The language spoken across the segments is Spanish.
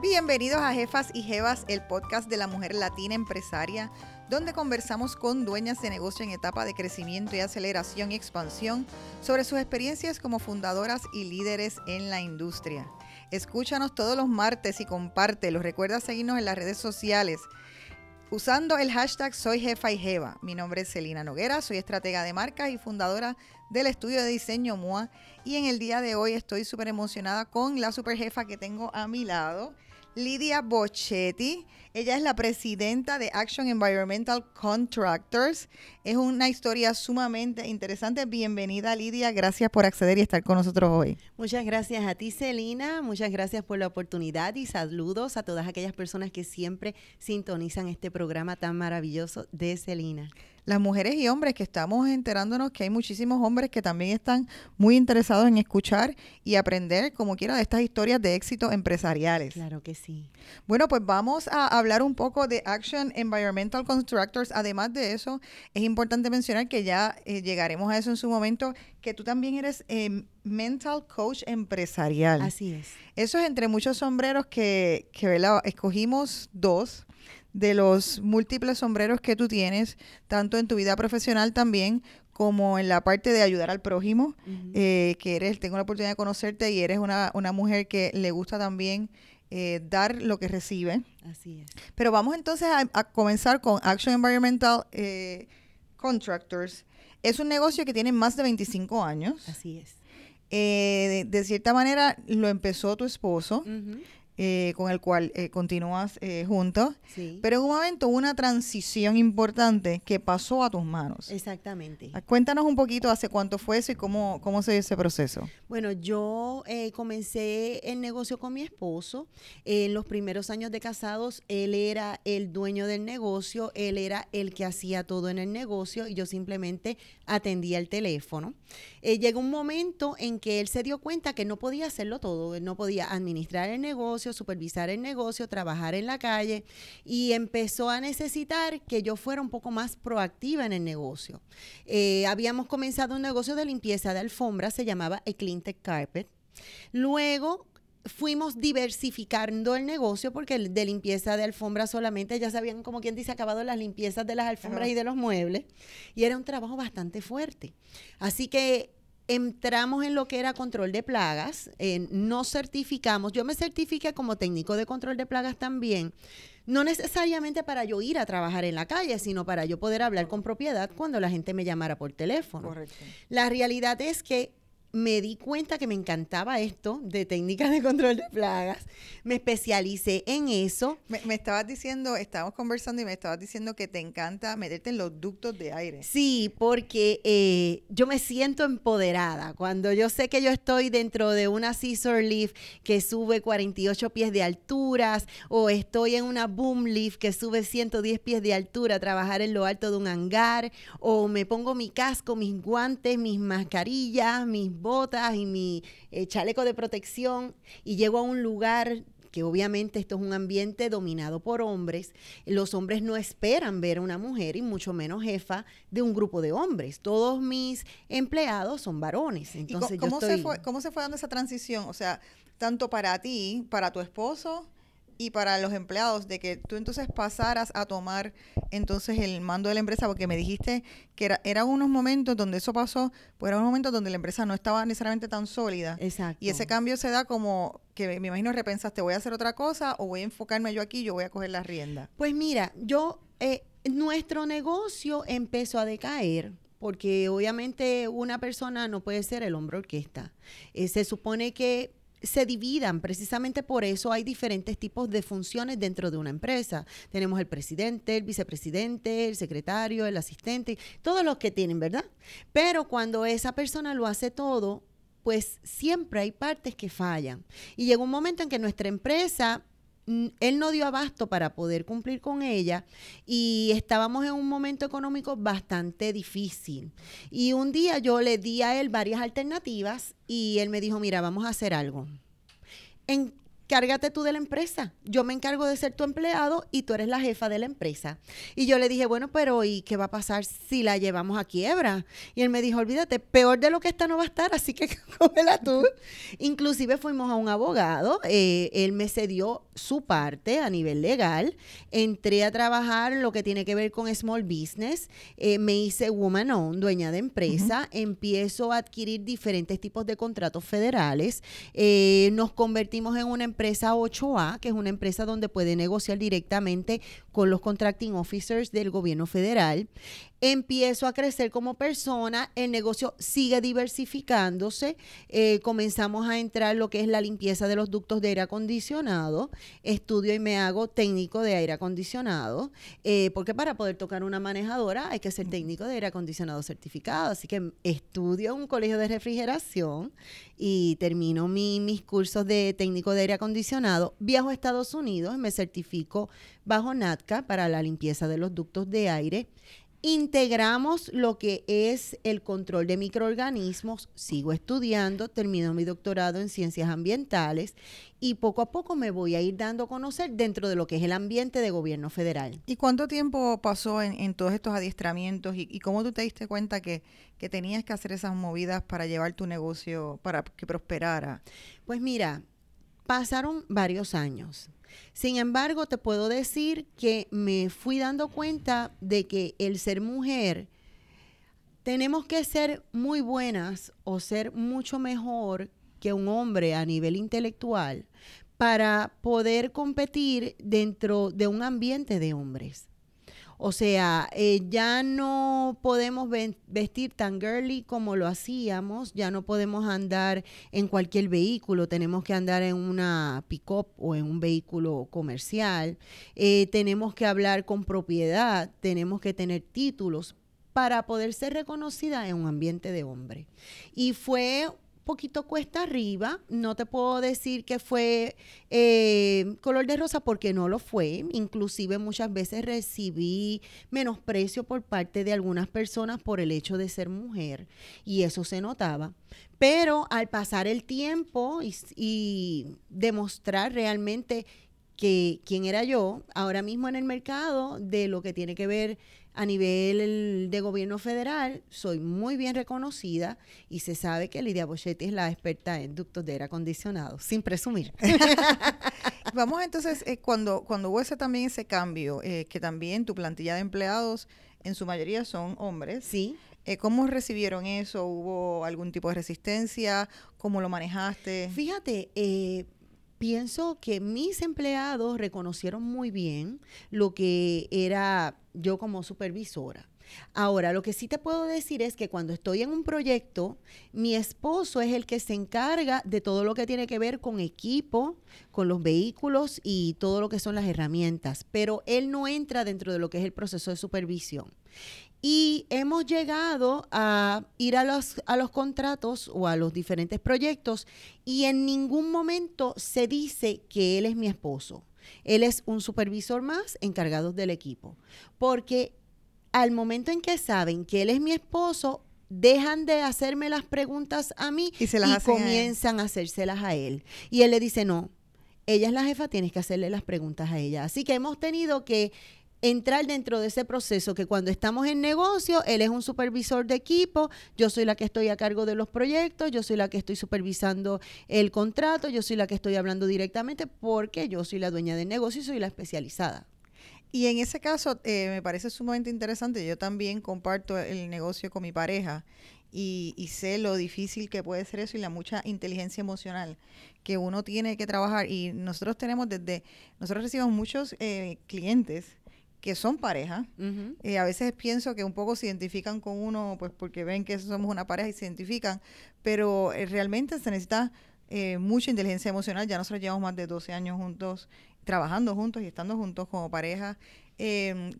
Bienvenidos a Jefas y Jevas, el podcast de la mujer latina empresaria, donde conversamos con dueñas de negocio en etapa de crecimiento y aceleración y expansión sobre sus experiencias como fundadoras y líderes en la industria. Escúchanos todos los martes y compártelo. Recuerda seguirnos en las redes sociales usando el hashtag Soy Jefa y Jeva. Mi nombre es Celina Noguera, soy estratega de marcas y fundadora del estudio de diseño MOA. Y en el día de hoy estoy súper emocionada con la super jefa que tengo a mi lado. Lidia Bochetti. Ella es la presidenta de Action Environmental Contractors. Es una historia sumamente interesante. Bienvenida, Lidia. Gracias por acceder y estar con nosotros hoy. Muchas gracias a ti, Celina. Muchas gracias por la oportunidad y saludos a todas aquellas personas que siempre sintonizan este programa tan maravilloso de Celina las mujeres y hombres que estamos enterándonos que hay muchísimos hombres que también están muy interesados en escuchar y aprender, como quiera, de estas historias de éxito empresariales. Claro que sí. Bueno, pues vamos a hablar un poco de Action Environmental Constructors. Además de eso, es importante mencionar que ya eh, llegaremos a eso en su momento, que tú también eres eh, mental coach empresarial. Así es. Eso es entre muchos sombreros que, que escogimos dos de los múltiples sombreros que tú tienes, tanto en tu vida profesional también como en la parte de ayudar al prójimo, eh, que eres, tengo la oportunidad de conocerte y eres una, una mujer que le gusta también eh, dar lo que recibe. Así es. Pero vamos entonces a, comenzar con Action Environmental eh, Contractors. Es un negocio que tiene más de 25 años. Así es. de, cierta manera lo empezó tu esposo. Eh, con el cual eh, continúas eh, juntos. Pero en un momento hubo una transición importante que pasó a tus manos. Exactamente. Ah, cuéntanos un poquito hace cuánto fue eso y cómo, cómo se dio ese proceso. Bueno, yo comencé el negocio con mi esposo. En los primeros años de casados, él era el dueño del negocio, él era el que hacía todo en el negocio y yo simplemente atendía el teléfono. llegó un momento en que él se dio cuenta que no podía hacerlo todo, él no podía administrar el negocio, supervisar el negocio, trabajar en la calle y empezó a necesitar que yo fuera un poco más proactiva en el negocio. Eh, habíamos comenzado un negocio de limpieza de alfombras, se llamaba Eclintec Carpet. Luego fuimos diversificando el negocio porque de limpieza de alfombras solamente ya sabían como quien dice acabado las limpiezas de las alfombras y de los muebles y era un trabajo bastante fuerte. Así que entramos en lo que era control de plagas, no certificamos, yo me certifiqué como técnico de control de plagas también, no necesariamente para yo ir a trabajar en la calle, sino para yo poder hablar con propiedad cuando la gente me llamara por teléfono. La realidad es que me di cuenta que me encantaba esto de técnicas de control de plagas. Me especialicé en eso. Me, estabas diciendo, estábamos conversando y me estabas diciendo que te encanta meterte en los ductos de aire. Sí, porque eh, yo me siento empoderada. Cuando yo sé que yo estoy dentro de una scissor lift que sube 48 pies de alturas o estoy en una boom lift que sube 110 pies de altura a trabajar en lo alto de un hangar o me pongo mi casco, mis guantes, mis mascarillas, mis botas y mi eh, chaleco de protección y llego a un lugar que obviamente esto es un ambiente dominado por hombres, los hombres no esperan ver a una mujer y mucho menos jefa de un grupo de hombres. Todos mis empleados son varones. Entonces, cómo, se fue, ¿Cómo se fue dando esa transición? O sea, tanto para ti, para tu esposo y para los empleados de que tú entonces pasaras a tomar entonces el mando de la empresa porque me dijiste que era eran unos momentos donde eso pasó pues eran unos momentos donde la empresa no estaba necesariamente tan sólida. Exacto. Y ese cambio se da como que me imagino repensaste voy a hacer otra cosa o voy a enfocarme yo aquí yo voy a coger la rienda pues mira yo eh, nuestro negocio empezó a decaer porque obviamente una persona no puede ser el hombre orquesta. Eh, se supone que se dividan. Precisamente por eso hay diferentes tipos de funciones dentro de una empresa. Tenemos el presidente, el vicepresidente, el secretario, el asistente, todos los que tienen, ¿verdad? Pero cuando esa persona lo hace todo, pues siempre hay partes que fallan. Y llega un momento en que nuestra empresa él no dio abasto para poder cumplir con ella y estábamos en un momento económico bastante difícil. Y un día yo le di a él varias alternativas y él me dijo, mira, vamos a hacer algo. En cárgate tú de la empresa. Yo me encargo de ser tu empleado y tú eres la jefa de la empresa. Y yo le dije, bueno, pero ¿y qué va a pasar si la llevamos a quiebra? Y él me dijo, olvídate, peor de lo que está no va a estar, así que cógela tú. Inclusive fuimos a un abogado, eh, él me cedió su parte a nivel legal. Entré a trabajar lo que tiene que ver con small business. Eh, me hice woman owned, dueña de empresa. Empiezo a adquirir diferentes tipos de contratos federales. Eh, nos convertimos en una empresa 8A, que es una empresa donde puede negociar directamente con los contracting officers del gobierno federal empiezo a crecer como persona, el negocio sigue diversificándose, eh, comenzamos a entrar lo que es la limpieza de los ductos de aire acondicionado, estudio y me hago técnico de aire acondicionado, eh, porque para poder tocar una manejadora hay que ser técnico de aire acondicionado certificado, así que estudio en un colegio de refrigeración y termino mis cursos de técnico de aire acondicionado, viajo a Estados Unidos, me certifico bajo NATCA para la limpieza de los ductos de aire integramos lo que es el control de microorganismos, sigo estudiando, termino mi doctorado en ciencias ambientales y poco a poco me voy a ir dando a conocer dentro de lo que es el ambiente de gobierno federal. ¿Y cuánto tiempo pasó en, todos estos adiestramientos y, cómo tú te diste cuenta que, que tenías que hacer esas movidas para llevar tu negocio, para que prosperara? Pues mira, pasaron varios años. Sin embargo, te puedo decir que me fui dando cuenta de que el ser mujer, tenemos que ser muy buenas o ser mucho mejor que un hombre a nivel intelectual para poder competir dentro de un ambiente de hombres. O sea, eh, ya no podemos vestir tan girly como lo hacíamos, ya no podemos andar en cualquier vehículo, tenemos que andar en una pick-up o en un vehículo comercial, eh, tenemos que hablar con propiedad, tenemos que tener títulos para poder ser reconocida en un ambiente de hombre. Y fue poquito cuesta arriba. No te puedo decir que fue eh, color de rosa porque no lo fue. Inclusive muchas veces recibí menosprecio por parte de algunas personas por el hecho de ser mujer y eso se notaba. Pero al pasar el tiempo y, y demostrar realmente que quién era yo, ahora mismo en el mercado de lo que tiene que ver a nivel de gobierno federal soy muy bien reconocida y se sabe que Lidia Bochetti es la experta en ductos de aire acondicionado, sin presumir. Vamos entonces, eh, cuando, cuando hubo ese, también ese cambio, eh, que también tu plantilla de empleados en su mayoría son hombres. Sí. Eh, ¿Cómo recibieron eso? ¿Hubo algún tipo de resistencia? ¿Cómo lo manejaste? Fíjate, pienso que mis empleados reconocieron muy bien lo que era yo como supervisora. Ahora, lo que sí te puedo decir es que cuando estoy en un proyecto, mi esposo es el que se encarga de todo lo que tiene que ver con equipo, con los vehículos y todo lo que son las herramientas, pero él no entra dentro de lo que es el proceso de supervisión. Y hemos llegado a ir a los, a los contratos o a los diferentes proyectos y en ningún momento se dice que él es mi esposo. Él es un supervisor más encargado del equipo. Porque al momento en que saben que él es mi esposo, dejan de hacerme las preguntas a mí y, se las comienzan a, a hacérselas a él. Y él le dice, no, ella es la jefa, tienes que hacerle las preguntas a ella. Así que hemos tenido que entrar dentro de ese proceso que cuando estamos en negocio, él es un supervisor de equipo, yo soy la que estoy a cargo de los proyectos, yo soy la que estoy supervisando el contrato, yo soy la que estoy hablando directamente porque yo soy la dueña del negocio y soy la especializada. Y en ese caso eh, me parece sumamente interesante, yo también comparto el negocio con mi pareja y, sé lo difícil que puede ser eso y la mucha inteligencia emocional que uno tiene que trabajar. Y nosotros tenemos desde, nosotros recibimos muchos eh, clientes que son pareja. Eh, a veces pienso que un poco se identifican con uno, pues porque ven que somos una pareja y se identifican, pero eh, realmente se necesita eh, mucha inteligencia emocional. Ya nosotros llevamos más de 12 años juntos, trabajando juntos y estando juntos como pareja.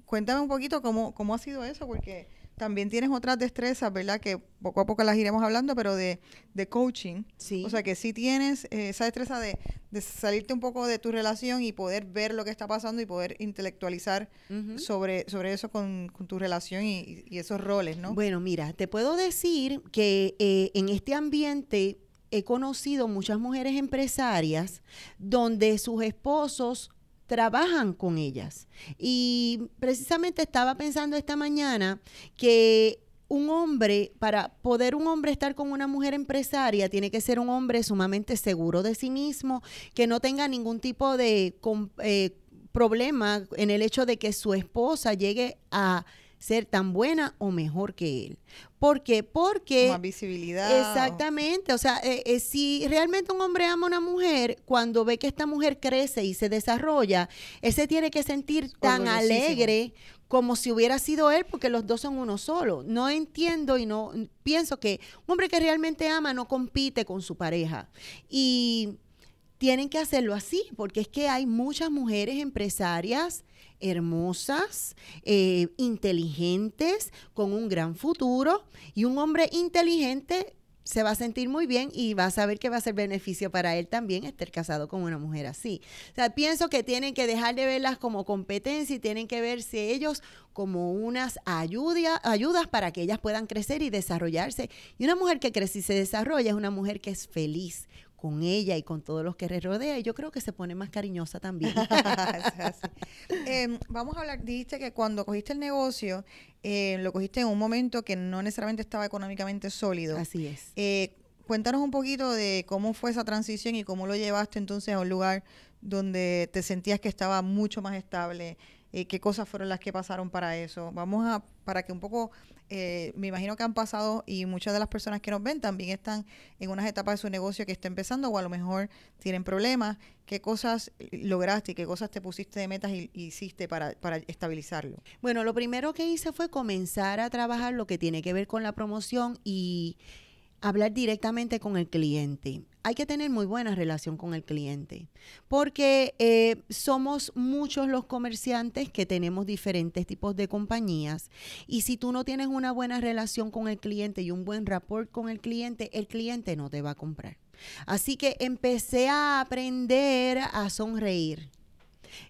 cuéntame un poquito cómo, cómo ha sido eso, porque también tienes otras destrezas, ¿verdad? Que poco a poco las iremos hablando, pero de, de coaching. Sí. O sea, que sí tienes eh, esa destreza de, de, salirte un poco de tu relación y poder ver lo que está pasando y poder intelectualizar sobre, sobre eso con, tu relación y, esos roles, ¿no? Bueno, mira, te puedo decir que eh, en este ambiente he conocido muchas mujeres empresarias donde sus esposos trabajan con ellas. Y precisamente estaba pensando esta mañana que un hombre, para poder un hombre estar con una mujer empresaria, tiene que ser un hombre sumamente seguro de sí mismo, que no tenga ningún tipo de eh, problema en el hecho de que su esposa llegue a ser tan buena o mejor que él. ¿Por qué? Porque... Más visibilidad. Exactamente. O sea, eh, eh, si realmente un hombre ama a una mujer, cuando ve que esta mujer crece y se desarrolla, él se tiene que sentir tan alegre como si hubiera sido él, porque los dos son uno solo. No entiendo y no pienso que un hombre que realmente ama no compite con su pareja. Y tienen que hacerlo así, porque es que hay muchas mujeres empresarias hermosas, eh, inteligentes, con un gran futuro, y un hombre inteligente se va a sentir muy bien y va a saber que va a ser beneficio para él también estar casado con una mujer así. O sea, pienso que tienen que dejar de verlas como competencia y tienen que verse ellos como unas ayuda, ayudas para que ellas puedan crecer y desarrollarse. Y una mujer que crece y se desarrolla es una mujer que es feliz, con ella y con todos los que le rodea, y yo creo que se pone más cariñosa también. Em, vamos a hablar, dijiste que cuando cogiste el negocio, eh, lo cogiste en un momento que no necesariamente estaba económicamente sólido. Así es. Eh, cuéntanos un poquito de cómo fue esa transición y cómo lo llevaste entonces a un lugar donde te sentías que estaba mucho más estable, eh, qué cosas fueron las que pasaron para eso. Vamos a, para que un poco eh, me imagino que han pasado y muchas de las personas que nos ven también están en unas etapas de su negocio que está empezando o a lo mejor tienen problemas. ¿Qué cosas lograste y qué cosas te pusiste de metas y, hiciste para, para estabilizarlo? Bueno, lo primero que hice fue comenzar a trabajar lo que tiene que ver con la promoción y hablar directamente con el cliente. Hay que tener muy buena relación con el cliente, porque eh, somos muchos los comerciantes que tenemos diferentes tipos de compañías y si tú no tienes una buena relación con el cliente y un buen rapport con el cliente, el cliente no te va a comprar. Así que empecé a aprender a sonreír.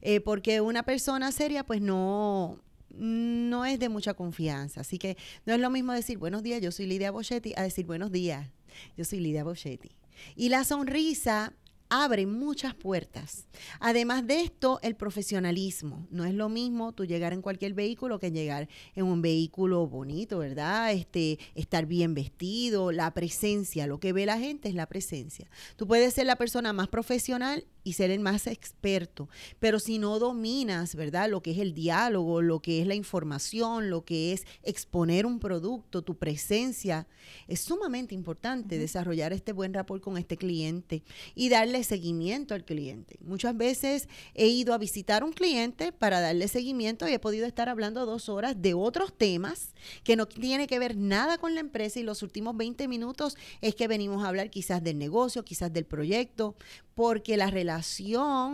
Eh, porque una persona seria pues no, no es de mucha confianza. Así que no es lo mismo decir buenos días, yo soy Lidia Boschetti, a decir buenos días, yo soy Lidia Boschetti. Y la sonrisa abre muchas puertas. Además de esto, el profesionalismo. No es lo mismo tú llegar en cualquier vehículo que llegar en un vehículo bonito, ¿verdad? Este, estar bien vestido, la presencia, lo que ve la gente es la presencia. Tú puedes ser la persona más profesional y ser el más experto. Pero si no dominas, ¿verdad? Lo que es el diálogo, lo que es la información, lo que es exponer un producto, tu presencia, es sumamente importante desarrollar este buen rapport con este cliente y darle seguimiento al cliente. Muchas veces he ido a visitar un cliente para darle seguimiento y he podido estar hablando dos horas de otros temas que no tiene que ver nada con la empresa y los últimos 20 minutos es que venimos a hablar quizás del negocio, quizás del proyecto, porque la relación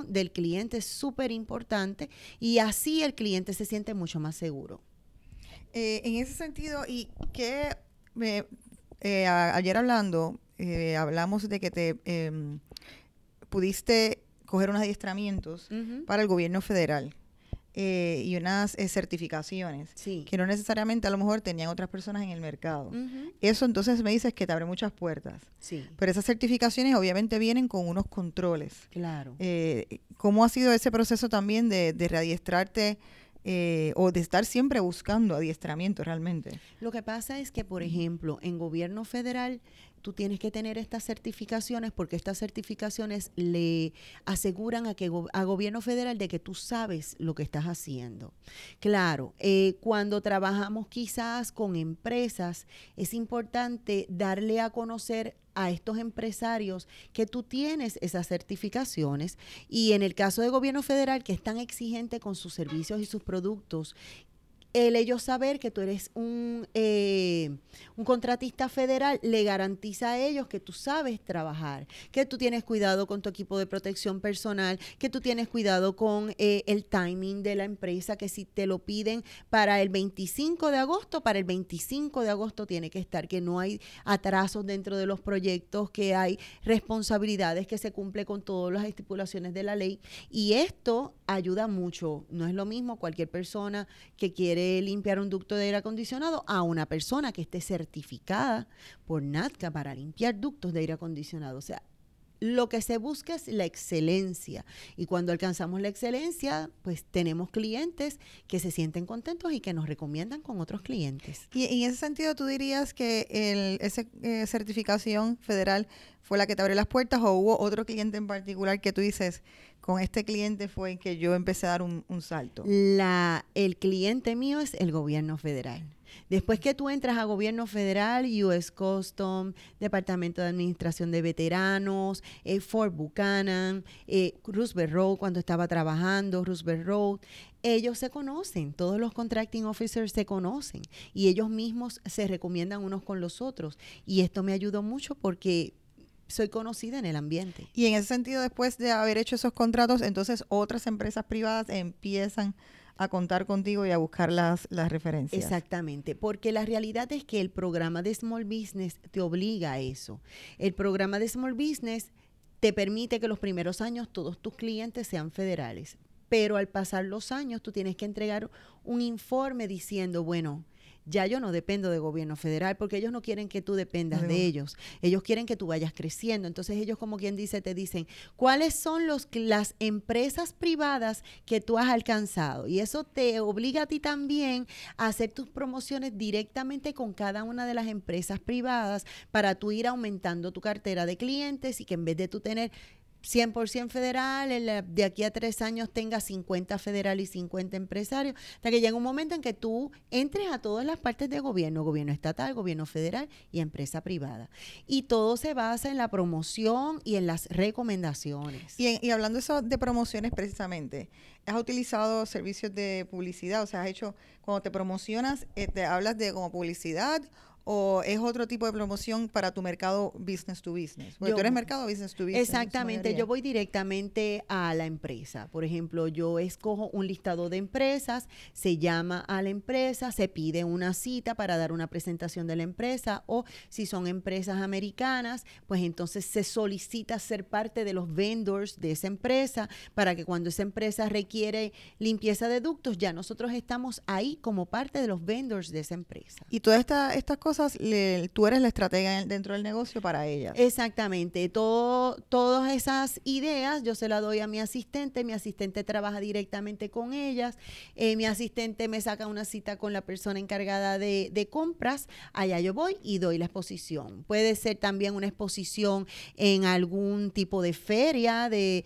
del cliente es súper importante y así el cliente se siente mucho más seguro. Eh, en ese sentido, y que eh, ayer hablando, eh, hablamos de que te em, pudiste coger unos adiestramientos para el gobierno federal. Eh, y unas eh, certificaciones que no necesariamente a lo mejor tenían otras personas en el mercado. Eso entonces me dices que te abre muchas puertas. Sí. Pero esas certificaciones obviamente vienen con unos controles. Claro. Eh, ¿Cómo ha sido ese proceso también de, de readiestrarte? o de estar siempre buscando adiestramiento realmente. Lo que pasa es que, por ejemplo, en gobierno federal tú tienes que tener estas certificaciones porque estas certificaciones le aseguran a que a gobierno federal de que tú sabes lo que estás haciendo. Claro, eh, cuando trabajamos quizás con empresas, es importante darle a conocer a estos empresarios que tú tienes esas certificaciones y en el caso de gobierno federal que es tan exigente con sus servicios y sus productos el ellos saber que tú eres un, eh, un contratista federal le garantiza a ellos que tú sabes trabajar, que tú tienes cuidado con tu equipo de protección personal, que tú tienes cuidado con eh, el timing de la empresa, que si te lo piden para el 25 de agosto, para el 25 de agosto tiene que estar, que no hay atrasos dentro de los proyectos, que hay responsabilidades, que se cumple con todas las estipulaciones de la ley. Y esto ayuda mucho. No es lo mismo cualquier persona que quiere limpiar un ducto de aire acondicionado a una persona que esté certificada por NATCA para limpiar ductos de aire acondicionado. O sea, lo que se busca es la excelencia. Y cuando alcanzamos la excelencia, pues tenemos clientes que se sienten contentos y que nos recomiendan con otros clientes. Y en ese sentido, ¿tú dirías que el, esa eh, certificación federal fue la que te abrió las puertas o hubo otro cliente en particular que tú dices, con este cliente fue que yo empecé a dar un, un salto? La, el cliente mío es el gobierno federal. Después que tú entras a gobierno federal, US Custom, Departamento de Administración de Veteranos, eh, Fort Buchanan, eh, Roosevelt Road, cuando estaba trabajando, Roosevelt Road, ellos se conocen, todos los contracting officers se conocen y ellos mismos se recomiendan unos con los otros. Y esto me ayudó mucho porque soy conocida en el ambiente. Y en ese sentido, después de haber hecho esos contratos, entonces otras empresas privadas empiezan a contar contigo y a buscar las, las referencias. Exactamente, porque la realidad es que el programa de Small Business te obliga a eso. El programa de Small Business te permite que los primeros años todos tus clientes sean federales, pero al pasar los años tú tienes que entregar un informe diciendo, bueno, ya yo no dependo de gobierno federal porque ellos no quieren que tú dependas de ellos. Ellos quieren que tú vayas creciendo. Entonces ellos, como quien dice, te dicen, ¿cuáles son los, las empresas privadas que tú has alcanzado? Y eso te obliga a ti también a hacer tus promociones directamente con cada una de las empresas privadas para tú ir aumentando tu cartera de clientes y que en vez de tú tener 100% federal, de aquí a tres años tenga 50 federal y 50 empresarios, hasta que llegue un momento en que tú entres a todas las partes de gobierno, gobierno estatal, gobierno federal y empresa privada. Y todo se basa en la promoción y en las recomendaciones. Y, hablando eso de promociones precisamente, ¿has utilizado servicios de publicidad? O sea, has hecho, cuando te promocionas, eh, te hablas de como publicidad o es otro tipo de promoción para tu mercado business to business? Porque tú eres mercado business to business. Exactamente, yo voy directamente a la empresa. Por ejemplo, yo escojo un listado de empresas, se llama a la empresa, se pide una cita para dar una presentación de la empresa o si son empresas americanas, pues entonces se solicita ser parte de los vendors de esa empresa para que cuando esa empresa requiere limpieza de ductos, ya nosotros estamos ahí como parte de los vendors de esa empresa. Y todas estas cosas tú eres la estratega dentro del negocio para ellas. Exactamente. Todo, todas esas ideas yo se las doy a mi asistente. Mi asistente trabaja directamente con ellas. Eh, mi asistente me saca una cita con la persona encargada de, compras. Allá yo voy y doy la exposición. Puede ser también una exposición en algún tipo de feria de,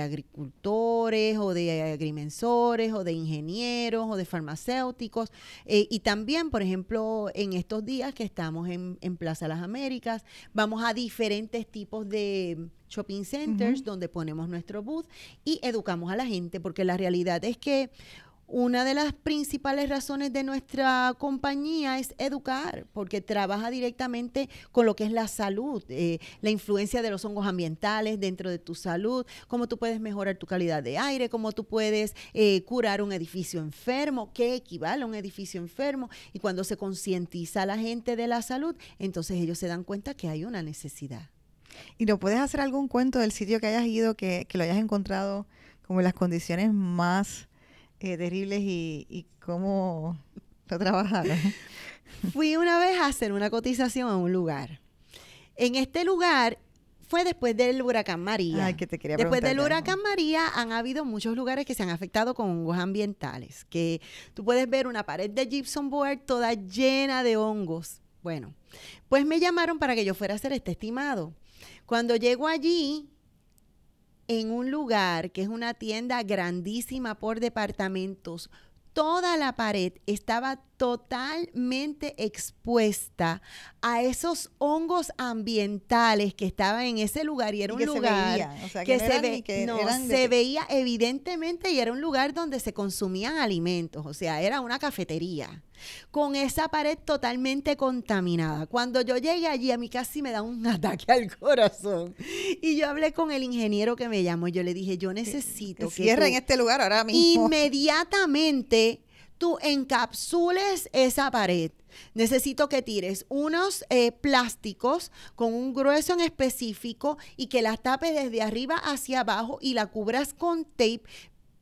agricultores o de agrimensores o de ingenieros o de farmacéuticos. Eh, y también, por ejemplo, en estos días que estamos en, Plaza Las Américas. Vamos a diferentes tipos de shopping centers donde ponemos nuestro booth y educamos a la gente, porque la realidad es que una de las principales razones de nuestra compañía es educar, porque trabaja directamente con lo que es la salud, eh, la influencia de los hongos ambientales dentro de tu salud, cómo tú puedes mejorar tu calidad de aire, cómo tú puedes eh, curar un edificio enfermo, qué equivale a un edificio enfermo. Y cuando se concientiza a la gente de la salud, entonces ellos se dan cuenta que hay una necesidad. ¿Y no puedes hacer algún cuento del sitio que hayas ido, que, que lo hayas encontrado como en las condiciones más eh, terribles y, cómo lo trabajaron. Fui una vez a hacer una cotización a un lugar. En este lugar fue después del huracán María. Ay, que te quería después del huracán María han habido muchos lugares que se han afectado con hongos ambientales, que tú puedes ver una pared de gypsum board toda llena de hongos. Bueno, pues me llamaron para que yo fuera a hacer este estimado. Cuando llego allí, en un lugar que es una tienda grandísima por departamentos, toda la pared estaba totalmente expuesta a esos hongos ambientales que estaban en ese lugar y era un lugar que, se, se veía evidentemente y era un lugar donde se consumían alimentos, o sea, era una cafetería con esa pared totalmente contaminada. Cuando yo llegué allí, a mí casi me da un ataque al corazón. Y yo hablé con el ingeniero que me llamó y yo le dije, yo necesito que, cierren este lugar ahora mismo. Inmediatamente tú encapsules esa pared. Necesito que tires unos eh, plásticos con un grueso en específico y que la tapes desde arriba hacia abajo y la cubras con tape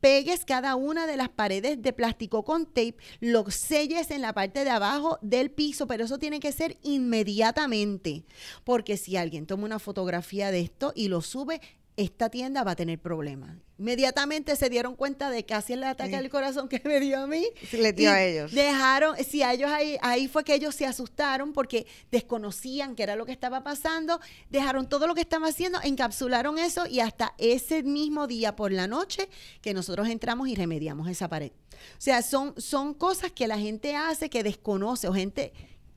pegues cada una de las paredes de plástico con tape, lo selles en la parte de abajo del piso, pero eso tiene que ser inmediatamente, porque si alguien toma una fotografía de esto y lo sube, esta tienda va a tener problemas. Inmediatamente se dieron cuenta de casi el ataque al corazón que me dio a mí. Sí, le dio a ellos. Dejaron, sí, a ellos ahí, ahí fue que ellos se asustaron porque desconocían qué era lo que estaba pasando, dejaron todo lo que estaban haciendo, encapsularon eso y hasta ese mismo día por la noche que nosotros entramos y remediamos esa pared. O sea, son, son cosas que la gente hace que desconoce o gente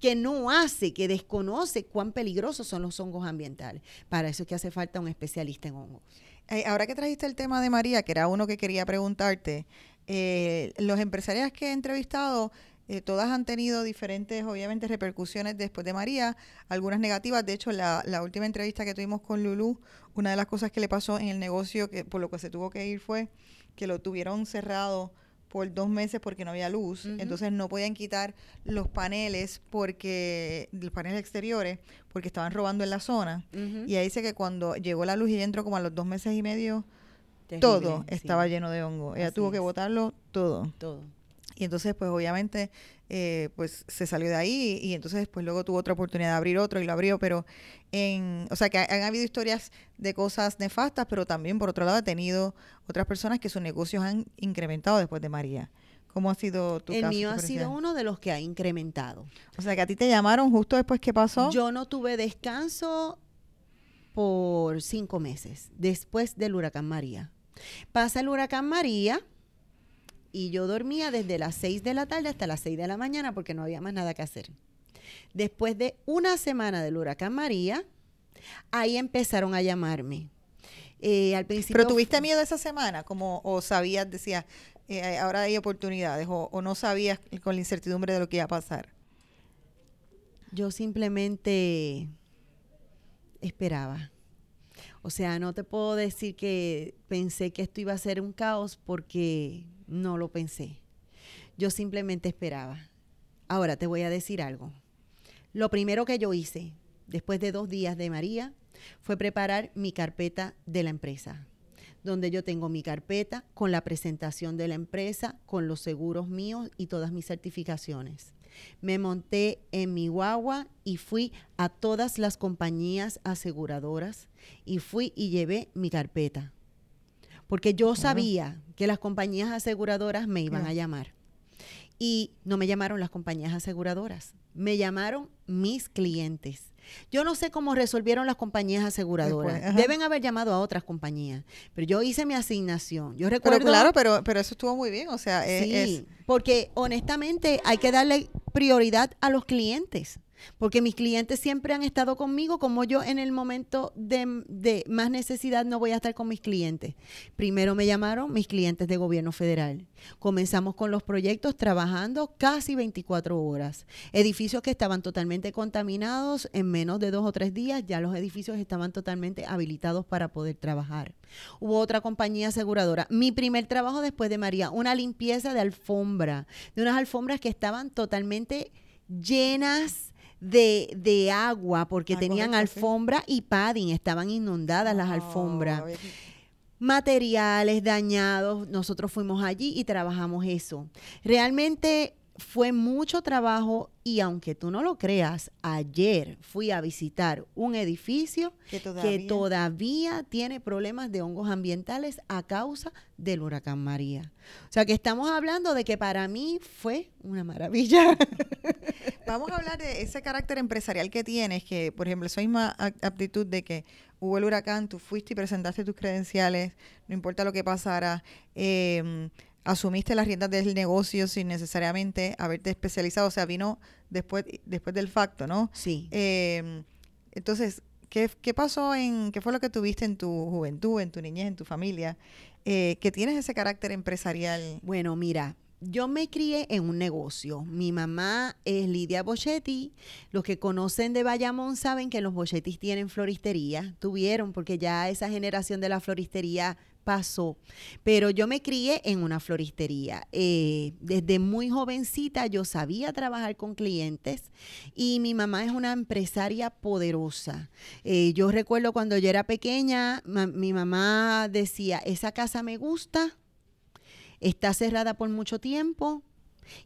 que no hace, que desconoce cuán peligrosos son los hongos ambientales. Para eso es que hace falta un especialista en hongos. Eh, ahora que trajiste el tema de María, que era uno que quería preguntarte, eh, los empresarios que he entrevistado, eh, todas han tenido diferentes, obviamente, repercusiones después de María, algunas negativas. De hecho, la, la última entrevista que tuvimos con Lulu, una de las cosas que le pasó en el negocio, que por lo que se tuvo que ir, fue que lo tuvieron cerrado por dos meses porque no había luz, entonces no podían quitar los paneles porque los paneles exteriores porque estaban robando en la zona. Y ahí dice que cuando llegó la luz y entró como a los dos meses y medio todo estaba lleno de hongo, ella tuvo que botarlo todo, todo. Y entonces pues obviamente eh, pues se salió de ahí y, entonces pues luego tuvo otra oportunidad de abrir otro y lo abrió, pero en, o sea que han habido historias de cosas nefastas, pero también por otro lado ha tenido otras personas que sus negocios han incrementado después de María. ¿Cómo ha sido tu El caso? El mío ha sido uno de los que ha incrementado. O sea que a ti te llamaron justo después que pasó. Yo no tuve descanso por cinco meses después del huracán María. Pasa el huracán María y yo dormía desde las 6 de la tarde hasta las 6 de la mañana porque no había más nada que hacer. Después de una semana del huracán María, ahí empezaron a llamarme. Eh, al principio, ¿Pero tuviste miedo esa semana? Como, ¿O sabías, decías, eh, ahora hay oportunidades? O, ¿O no sabías con la incertidumbre de lo que iba a pasar? Yo simplemente esperaba. O sea, no te puedo decir que pensé que esto iba a ser un caos porque no lo pensé. Yo simplemente esperaba. Ahora te voy a decir algo. Lo primero que yo hice después de dos días de María fue preparar mi carpeta de la empresa, donde yo tengo mi carpeta con la presentación de la empresa, con los seguros míos y todas mis certificaciones. Me monté en mi guagua y fui a todas las compañías aseguradoras y fui y llevé mi carpeta porque yo sabía que las compañías aseguradoras me iban a llamar. Y no me llamaron las compañías aseguradoras, me llamaron mis clientes. Yo no sé cómo resolvieron las compañías aseguradoras. Deben haber llamado a otras compañías. Pero yo hice mi asignación. Yo recuerdo. Pero claro, pero, pero eso estuvo muy bien. O sea, sí, porque honestamente hay que darle prioridad a los clientes porque mis clientes siempre han estado conmigo, como yo en el momento de, más necesidad no voy a estar con mis clientes. Primero me llamaron mis clientes de gobierno federal. Comenzamos con los proyectos trabajando casi 24 horas. Edificios que estaban totalmente contaminados en menos de dos o tres días, ya los edificios estaban totalmente habilitados para poder trabajar. Hubo otra compañía aseguradora. Mi primer trabajo después de María, una limpieza de alfombra, de unas alfombras que estaban totalmente llenas de, de agua porque ah, tenían alfombra y padding, estaban inundadas las alfombras. Materiales dañados, nosotros fuimos allí y trabajamos eso. Realmente fue mucho trabajo y aunque tú no lo creas, ayer fui a visitar un edificio que todavía, tiene problemas de hongos ambientales a causa del huracán María. O sea que estamos hablando de que para mí fue una maravilla. Vamos a hablar de ese carácter empresarial que tienes, que por ejemplo esa misma aptitud de que hubo el huracán, tú fuiste y presentaste tus credenciales, no importa lo que pasara. Eh, asumiste las riendas del negocio sin necesariamente haberte especializado, o sea, vino después, después del facto, ¿no? Sí. Em, entonces, ¿qué, ¿qué, pasó en, qué fue lo que tuviste en tu juventud, en tu niñez, en tu familia, eh, que tienes ese carácter empresarial? Bueno, mira, yo me crié en un negocio. Mi mamá es Lidia Bochetti. Los que conocen de Bayamón saben que los Bochettis tienen floristería. Tuvieron, porque ya esa generación de la floristería pasó. Pero yo me crié en una floristería. Eh, desde muy jovencita yo sabía trabajar con clientes y mi mamá es una empresaria poderosa. Eh, yo recuerdo cuando yo era pequeña, mi mamá decía, esa casa me gusta está cerrada por mucho tiempo,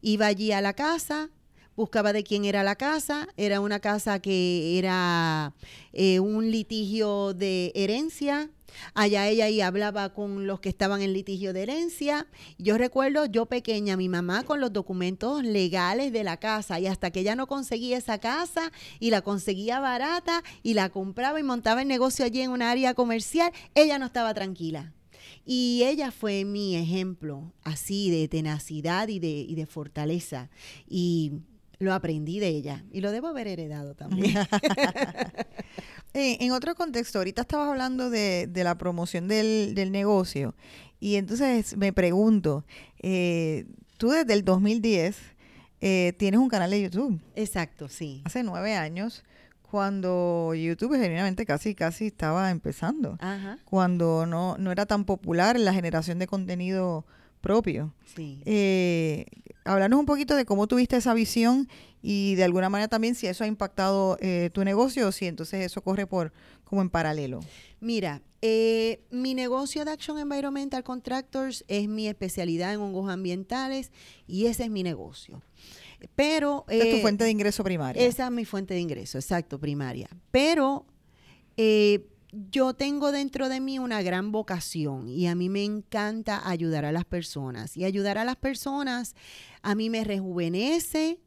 iba allí a la casa, buscaba de quién era la casa, era una casa que era eh, un litigio de herencia, Allá ella y hablaba con los que estaban en litigio de herencia. Yo recuerdo, yo pequeña, mi mamá con los documentos legales de la casa y hasta que ella no conseguía esa casa y la conseguía barata y la compraba y montaba el negocio allí en un área comercial, ella no estaba tranquila. Y ella fue mi ejemplo así de tenacidad y de, y de fortaleza. Y lo aprendí de ella y lo debo haber heredado también. en otro contexto, ahorita estabas hablando de, la promoción del, negocio y entonces me pregunto, eh, tú desde el 2010 eh, tienes un canal de YouTube. Exacto, sí. Hace nueve años cuando YouTube genuinamente casi casi estaba empezando. Cuando no, no era tan popular la generación de contenido propio. Sí. Eh, un poquito de cómo tuviste esa visión y de alguna manera también si eso ha impactado eh, tu negocio o si entonces eso corre por como en paralelo. Mira, eh, mi negocio de Action Environmental Contractors es mi especialidad en hongos ambientales y ese es mi negocio. Pero... es tu eh, fuente de ingreso primaria. Esa es mi fuente de ingreso, exacto, primaria. Pero eh, yo tengo dentro de mí una gran vocación y a mí me encanta ayudar a las personas. Y ayudar a las personas a mí me rejuvenece,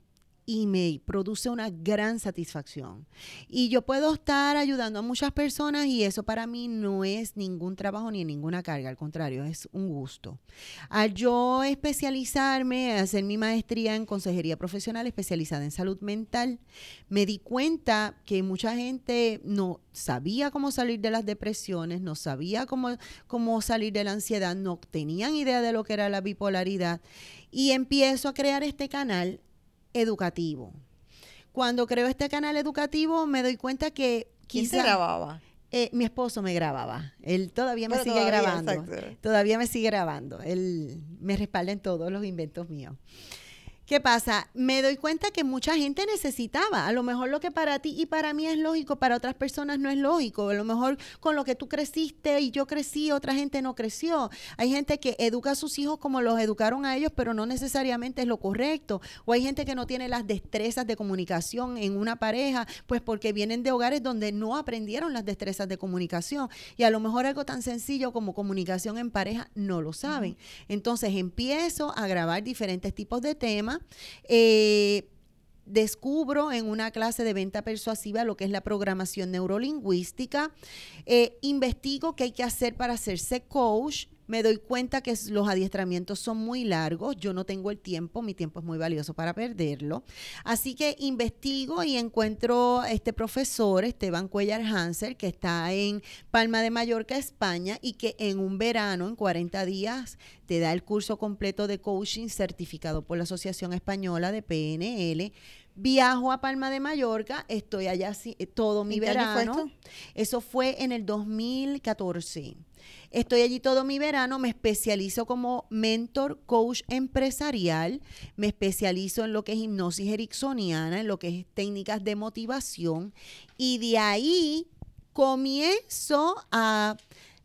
y me produce una gran satisfacción. Y yo puedo estar ayudando a muchas personas y eso para mí no es ningún trabajo ni ninguna carga, al contrario, es un gusto. Al yo especializarme, hacer mi maestría en consejería profesional especializada en salud mental, me di cuenta que mucha gente no sabía cómo salir de las depresiones, no sabía cómo, cómo salir de la ansiedad, no tenían idea de lo que era la bipolaridad. Y empiezo a crear este canal educativo. Cuando creo este canal educativo me doy cuenta que... ¿Quién se grababa? Eh, mi esposo me grababa. Él todavía me sigue grabando. Todavía me sigue grabando. Él me respalda en todos los inventos míos. ¿Qué pasa? Me doy cuenta que mucha gente necesitaba. A lo mejor lo que para ti y para mí es lógico, para otras personas no es lógico. A lo mejor con lo que tú creciste y yo crecí, otra gente no creció. Hay gente que educa a sus hijos como los educaron a ellos, pero no necesariamente es lo correcto. O hay gente que no tiene las destrezas de comunicación en una pareja, pues porque vienen de hogares donde no aprendieron las destrezas de comunicación. Y a lo mejor algo tan sencillo como comunicación en pareja no lo saben. Entonces empiezo a grabar diferentes tipos de temas eh, descubro en una clase de venta persuasiva lo que es la programación neurolingüística, eh, investigo qué hay que hacer para hacerse coach, me doy cuenta que los adiestramientos son muy largos, yo no tengo el tiempo, mi tiempo es muy valioso para perderlo. Así que investigo y encuentro este profesor, Esteban Cuellar Hanser, que está en Palma de Mallorca, España, y que en un verano, en 40 días, te da el curso completo de coaching certificado por la Asociación Española de PNL. Viajo a Palma de Mallorca, estoy allá todo mi verano. Eso fue en el 2014. Estoy allí todo mi verano, me especializo como mentor, coach empresarial, me especializo en lo que es hipnosis ericksoniana, en lo que es técnicas de motivación y de ahí comienzo a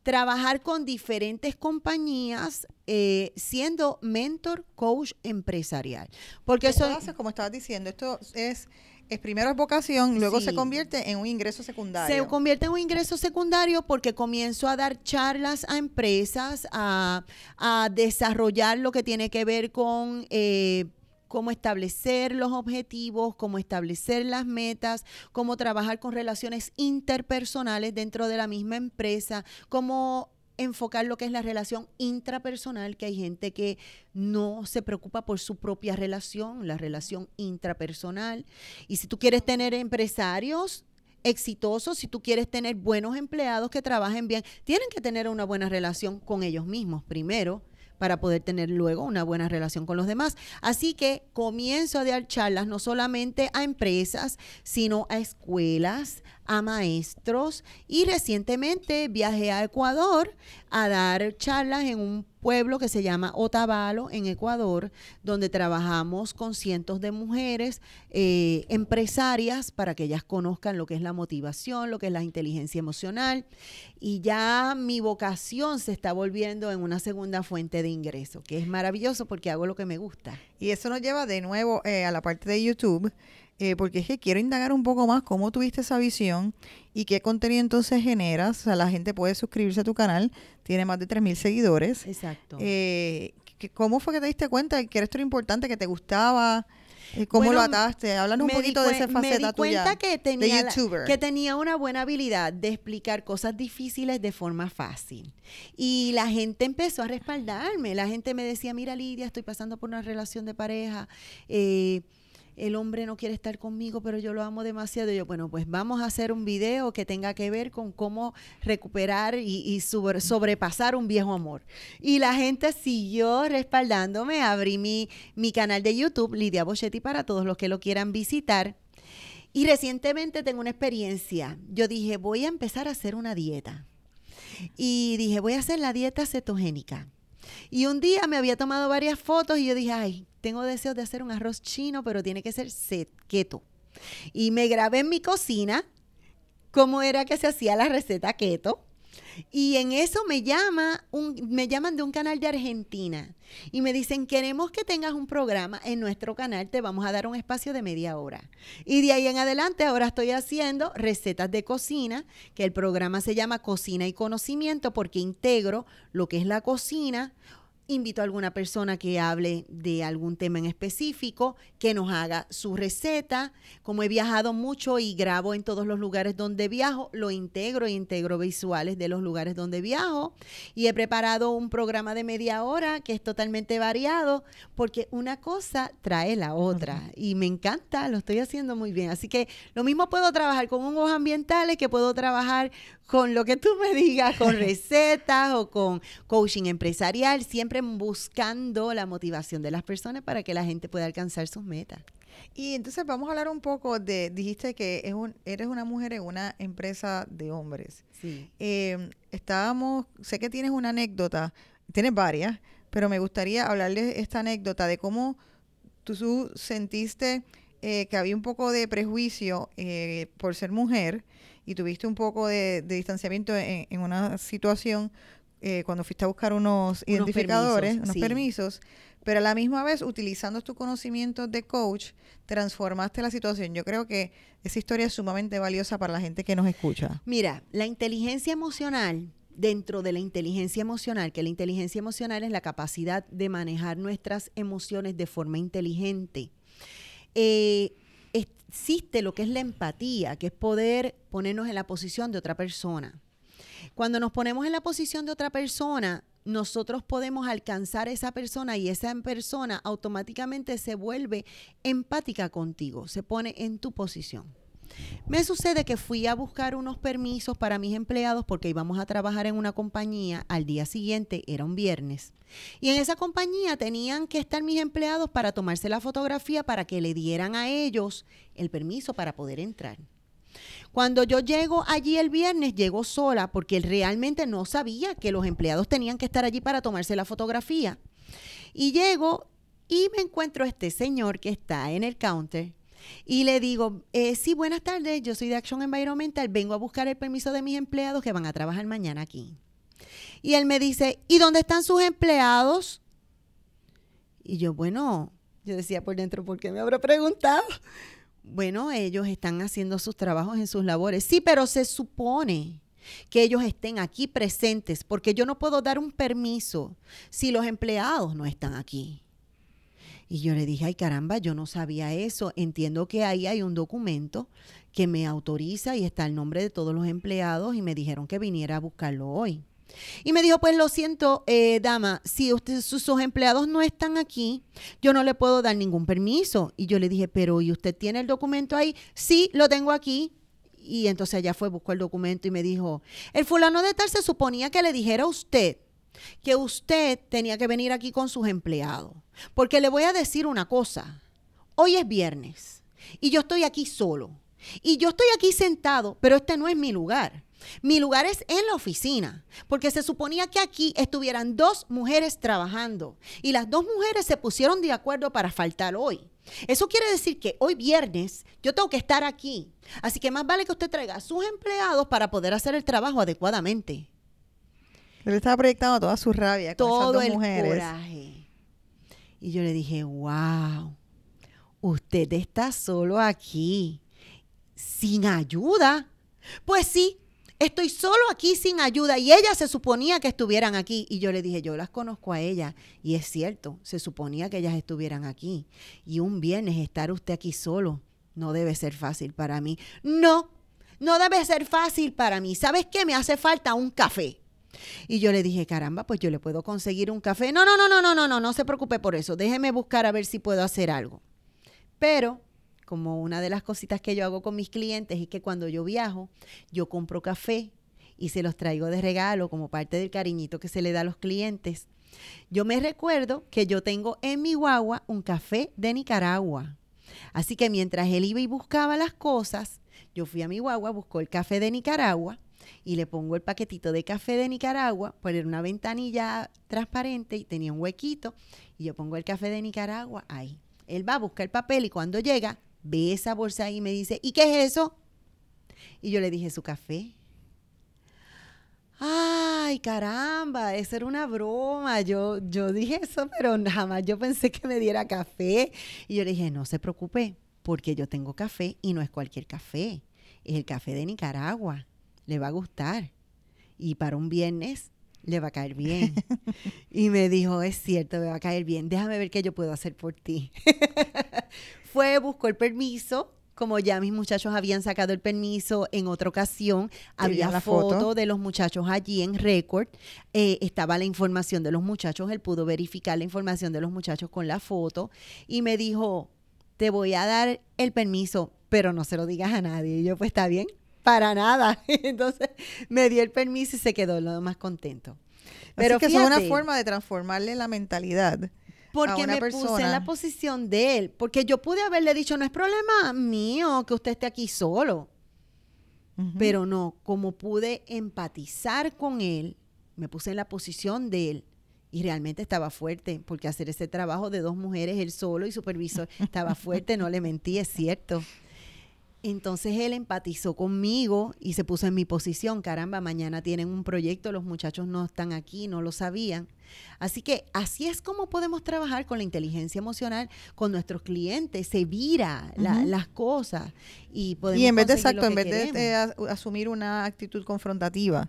trabajar con diferentes compañías eh, siendo mentor, coach empresarial. Porque eso, como estabas diciendo, esto es es primero es vocación, luego se convierte en un ingreso secundario. Se convierte en un ingreso secundario porque comienzo a dar charlas a empresas, a, desarrollar lo que tiene que ver con eh, cómo establecer los objetivos, cómo establecer las metas, cómo trabajar con relaciones interpersonales dentro de la misma empresa, cómo enfocar lo que es la relación intrapersonal, que hay gente que no se preocupa por su propia relación, la relación intrapersonal. Y si tú quieres tener empresarios exitosos, si tú quieres tener buenos empleados que trabajen bien, tienen que tener una buena relación con ellos mismos primero para poder tener luego una buena relación con los demás. Así que comienzo a dar charlas no solamente a empresas, sino a escuelas, a maestros y recientemente viajé a Ecuador a dar charlas en un pueblo que se llama Otavalo, en Ecuador, donde trabajamos con cientos de mujeres eh, empresarias para que ellas conozcan lo que es la motivación, lo que es la inteligencia emocional. Y ya mi vocación se está volviendo en una segunda fuente de ingreso, que es maravilloso porque hago lo que me gusta. Y eso nos lleva de nuevo eh, a la parte de YouTube. Eh, porque es que quiero indagar un poco más cómo tuviste esa visión y qué contenido entonces generas. O sea, la gente puede suscribirse a tu canal, tiene más de 3.000 seguidores. Exacto. Eh, ¿Cómo fue que te diste cuenta que era esto importante, que te gustaba? Eh, ¿Cómo lo ataste? Háblanos un poquito de esa faceta me di cuenta que tenía, de YouTuber. que tenía una buena habilidad de explicar cosas difíciles de forma fácil. Y la gente empezó a respaldarme. La gente me decía, mira Lidia, estoy pasando por una relación de pareja. Eh, el hombre no quiere estar conmigo, pero yo lo amo demasiado. Y yo, bueno, pues vamos a hacer un video que tenga que ver con cómo recuperar y, sobrepasar un viejo amor. Y la gente siguió respaldándome. Abrí mi, mi canal de YouTube, Lidia Bochetti, para todos los que lo quieran visitar. Y recientemente tengo una experiencia. Yo dije, voy a empezar a hacer una dieta. Y dije, voy a hacer la dieta cetogénica. Y un día me había tomado varias fotos y yo dije, ay, tengo deseos de hacer un arroz chino, pero tiene que ser keto. Y me grabé en mi cocina cómo era que se hacía la receta keto. Y en eso me llama un, me llaman de un canal de Argentina y me dicen, queremos que tengas un programa en nuestro canal, te vamos a dar un espacio de media hora. Y de ahí en adelante ahora estoy haciendo recetas de cocina, que el programa se llama Cocina y Conocimiento porque integro lo que es la cocina, invito a alguna persona que hable de algún tema en específico, que nos haga su receta. Como he viajado mucho y grabo en todos los lugares donde viajo, lo integro e integro visuales de los lugares donde viajo. Y he preparado un programa de media hora que es totalmente variado, porque una cosa trae la otra. Y me encanta, lo estoy haciendo muy bien. Así que lo mismo puedo trabajar con hongos ambientales que puedo trabajar con lo que tú me digas, con recetas o con coaching empresarial, siempre buscando la motivación de las personas para que la gente pueda alcanzar sus metas. Y entonces vamos a hablar un poco de, dijiste que es un, eres una mujer en una empresa de hombres. Sí. Em, estábamos, sé que tienes una anécdota, tienes varias, pero me gustaría hablarles esta anécdota de cómo tú sentiste eh, que había un poco de prejuicio eh, por ser mujer y tuviste un poco de, distanciamiento en, una situación eh, cuando fuiste a buscar unos, identificadores, unos permisos, pero a la misma vez, utilizando tu conocimiento de coach, transformaste la situación. Yo creo que esa historia es sumamente valiosa para la gente que nos escucha. Mira, la inteligencia emocional dentro de la inteligencia emocional, que la inteligencia emocional es la capacidad de manejar nuestras emociones de forma inteligente. Eh, existe lo que es la empatía, que es poder ponernos en la posición de otra persona. Cuando nos ponemos en la posición de otra persona, nosotros podemos alcanzar a esa persona y esa persona automáticamente se vuelve empática contigo, se pone en tu posición. Me sucede que fui a buscar unos permisos para mis empleados porque íbamos a trabajar en una compañía. Al día siguiente era un viernes. Y en esa compañía tenían que estar mis empleados para tomarse la fotografía para que le dieran a ellos el permiso para poder entrar. Cuando yo llego allí el viernes, llego sola porque él realmente no sabía que los empleados tenían que estar allí para tomarse la fotografía. Y llego y me encuentro a este señor que está en el counter y le digo, eh, sí, buenas tardes, yo soy de Action Environmental, vengo a buscar el permiso de mis empleados que van a trabajar mañana aquí. Y él me dice, ¿y dónde están sus empleados? Y yo, bueno, yo decía por dentro, ¿por qué me habrá preguntado? Bueno, ellos están haciendo sus trabajos en sus labores. Sí, pero se supone que ellos estén aquí presentes, porque yo no puedo dar un permiso si los empleados no están aquí. Y yo le dije, ay caramba, yo no sabía eso. Entiendo que ahí hay un documento que me autoriza y está el nombre de todos los empleados y me dijeron que viniera a buscarlo hoy. Y me dijo, pues lo siento, eh, dama, si usted, sus, empleados no están aquí, yo no le puedo dar ningún permiso. Y yo le dije, pero ¿y usted tiene el documento ahí? Sí, lo tengo aquí. Y entonces allá fue, buscó el documento y me dijo, el fulano de tal se suponía que le dijera a usted que usted tenía que venir aquí con sus empleados. Porque le voy a decir una cosa, hoy es viernes y yo estoy aquí solo. Y yo estoy aquí sentado, pero este no es mi lugar. Mi lugar es en la oficina, porque se suponía que aquí estuvieran dos mujeres trabajando y las dos mujeres se pusieron de acuerdo para faltar hoy. Eso quiere decir que hoy viernes yo tengo que estar aquí. Así que más vale que usted traiga a sus empleados para poder hacer el trabajo adecuadamente. Él estaba proyectando toda su rabia con Todo esas dos el mujeres. coraje. Y yo le dije, wow, usted está solo aquí, sin ayuda. Pues sí, estoy solo aquí sin ayuda y ellas se suponía que estuvieran aquí. Y yo le dije, yo las conozco a ellas. Y es cierto, se suponía que ellas estuvieran aquí. Y un viernes estar usted aquí solo no debe ser fácil para mí. No, no debe ser fácil para mí. ¿Sabes qué? Me hace falta un café. Y yo le dije, caramba, pues yo le puedo conseguir un café. No, no, no, no, no, no, no, no se preocupe por eso. Déjeme buscar a ver si puedo hacer algo. Pero como una de las cositas que yo hago con mis clientes es que cuando yo viajo, yo compro café y se los traigo de regalo como parte del cariñito que se le da a los clientes. Yo me recuerdo que yo tengo en mi guagua un café de Nicaragua. Así que mientras él iba y buscaba las cosas, yo fui a mi guagua, buscó el café de Nicaragua y le pongo el paquetito de café de Nicaragua, poner una ventanilla transparente y tenía un huequito y yo pongo el café de Nicaragua ahí. Él va a buscar el papel y cuando llega, ve esa bolsa ahí y me dice, ¿y qué es eso? Y yo le dije, su café. Ay, caramba, esa era una broma. Yo, yo dije eso, pero jamás yo pensé que me diera café. Y yo le dije, no se preocupe, porque yo tengo café y no es cualquier café. Es el café de Nicaragua. Le va a gustar. Y para un viernes le va a caer bien. y me dijo, es cierto, me va a caer bien. Déjame ver qué yo puedo hacer por ti. Fue, buscó el permiso. Como ya mis muchachos habían sacado el permiso en otra ocasión, había la foto. de los muchachos allí en récord. Eh, estaba la información de los muchachos. Él pudo verificar la información de los muchachos con la foto. Y me dijo, te voy a dar el permiso, pero no se lo digas a nadie. Y yo, pues está bien, para nada. Entonces me dio el permiso y se quedó lo más contento. Pero Pero que es una forma de transformarle la mentalidad. porque una me puse en la posición de él. Porque yo pude haberle dicho, no es problema mío que usted esté aquí solo. Pero no, como pude empatizar con él, me puse en la posición de él. Y realmente estaba fuerte, porque hacer ese trabajo de dos mujeres, él solo y supervisor, estaba fuerte, no le mentí, es cierto. Entonces él empatizó conmigo y se puso en mi posición. Caramba, mañana tienen un proyecto, los muchachos no están aquí, no lo sabían. Así que así es como podemos trabajar con la inteligencia emocional con nuestros clientes. Se vira la- las cosas y podemos Y en vez de exacto, en vez de eh, asumir una actitud confrontativa,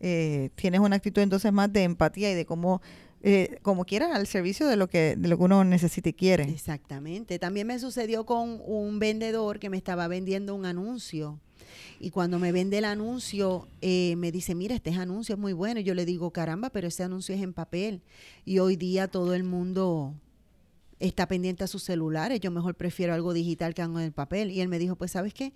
eh, tienes una actitud entonces más de empatía y de cómo, eh, como quieras, al servicio de lo que de lo que uno necesita y quiere. Exactamente. También me sucedió con un vendedor que me estaba vendiendo un anuncio. Y cuando me vende el anuncio, eh, me dice, mira, este anuncio es muy bueno. Y yo le digo, caramba, pero ese anuncio es en papel. Y hoy día todo el mundo está pendiente a sus celulares. Yo mejor prefiero algo digital que algo en el papel. Y él me dijo, pues, ¿sabes qué?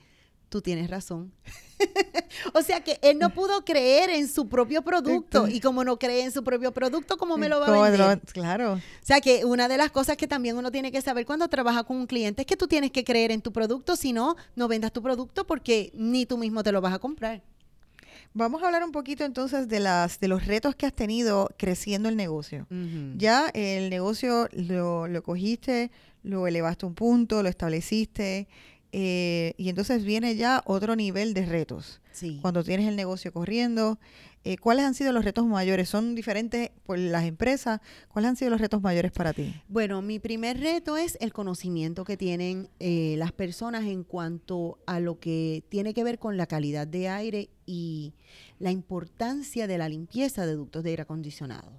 Tú tienes razón. o sea que él no pudo creer en su propio producto. Y como no cree en su propio producto, ¿cómo me lo va a ¿Cómo te vender? claro. O sea que una de las cosas que también uno tiene que saber cuando trabaja con un cliente es que tú tienes que creer en tu producto, si no, no vendas tu producto porque ni tú mismo te lo vas a comprar. Vamos a hablar un poquito entonces de las de los retos que has tenido creciendo el negocio. Ya el negocio lo, lo cogiste, lo elevaste un punto, lo estableciste, eh, y entonces viene ya otro nivel de retos. Sí. Cuando tienes el negocio corriendo, eh, ¿cuáles han sido los retos mayores? ¿Son diferentes por las empresas? ¿Cuáles han sido los retos mayores para ti? Bueno, mi primer reto es el conocimiento que tienen eh, las personas en cuanto a lo que tiene que ver con la calidad de aire y la importancia de la limpieza de ductos de aire acondicionado.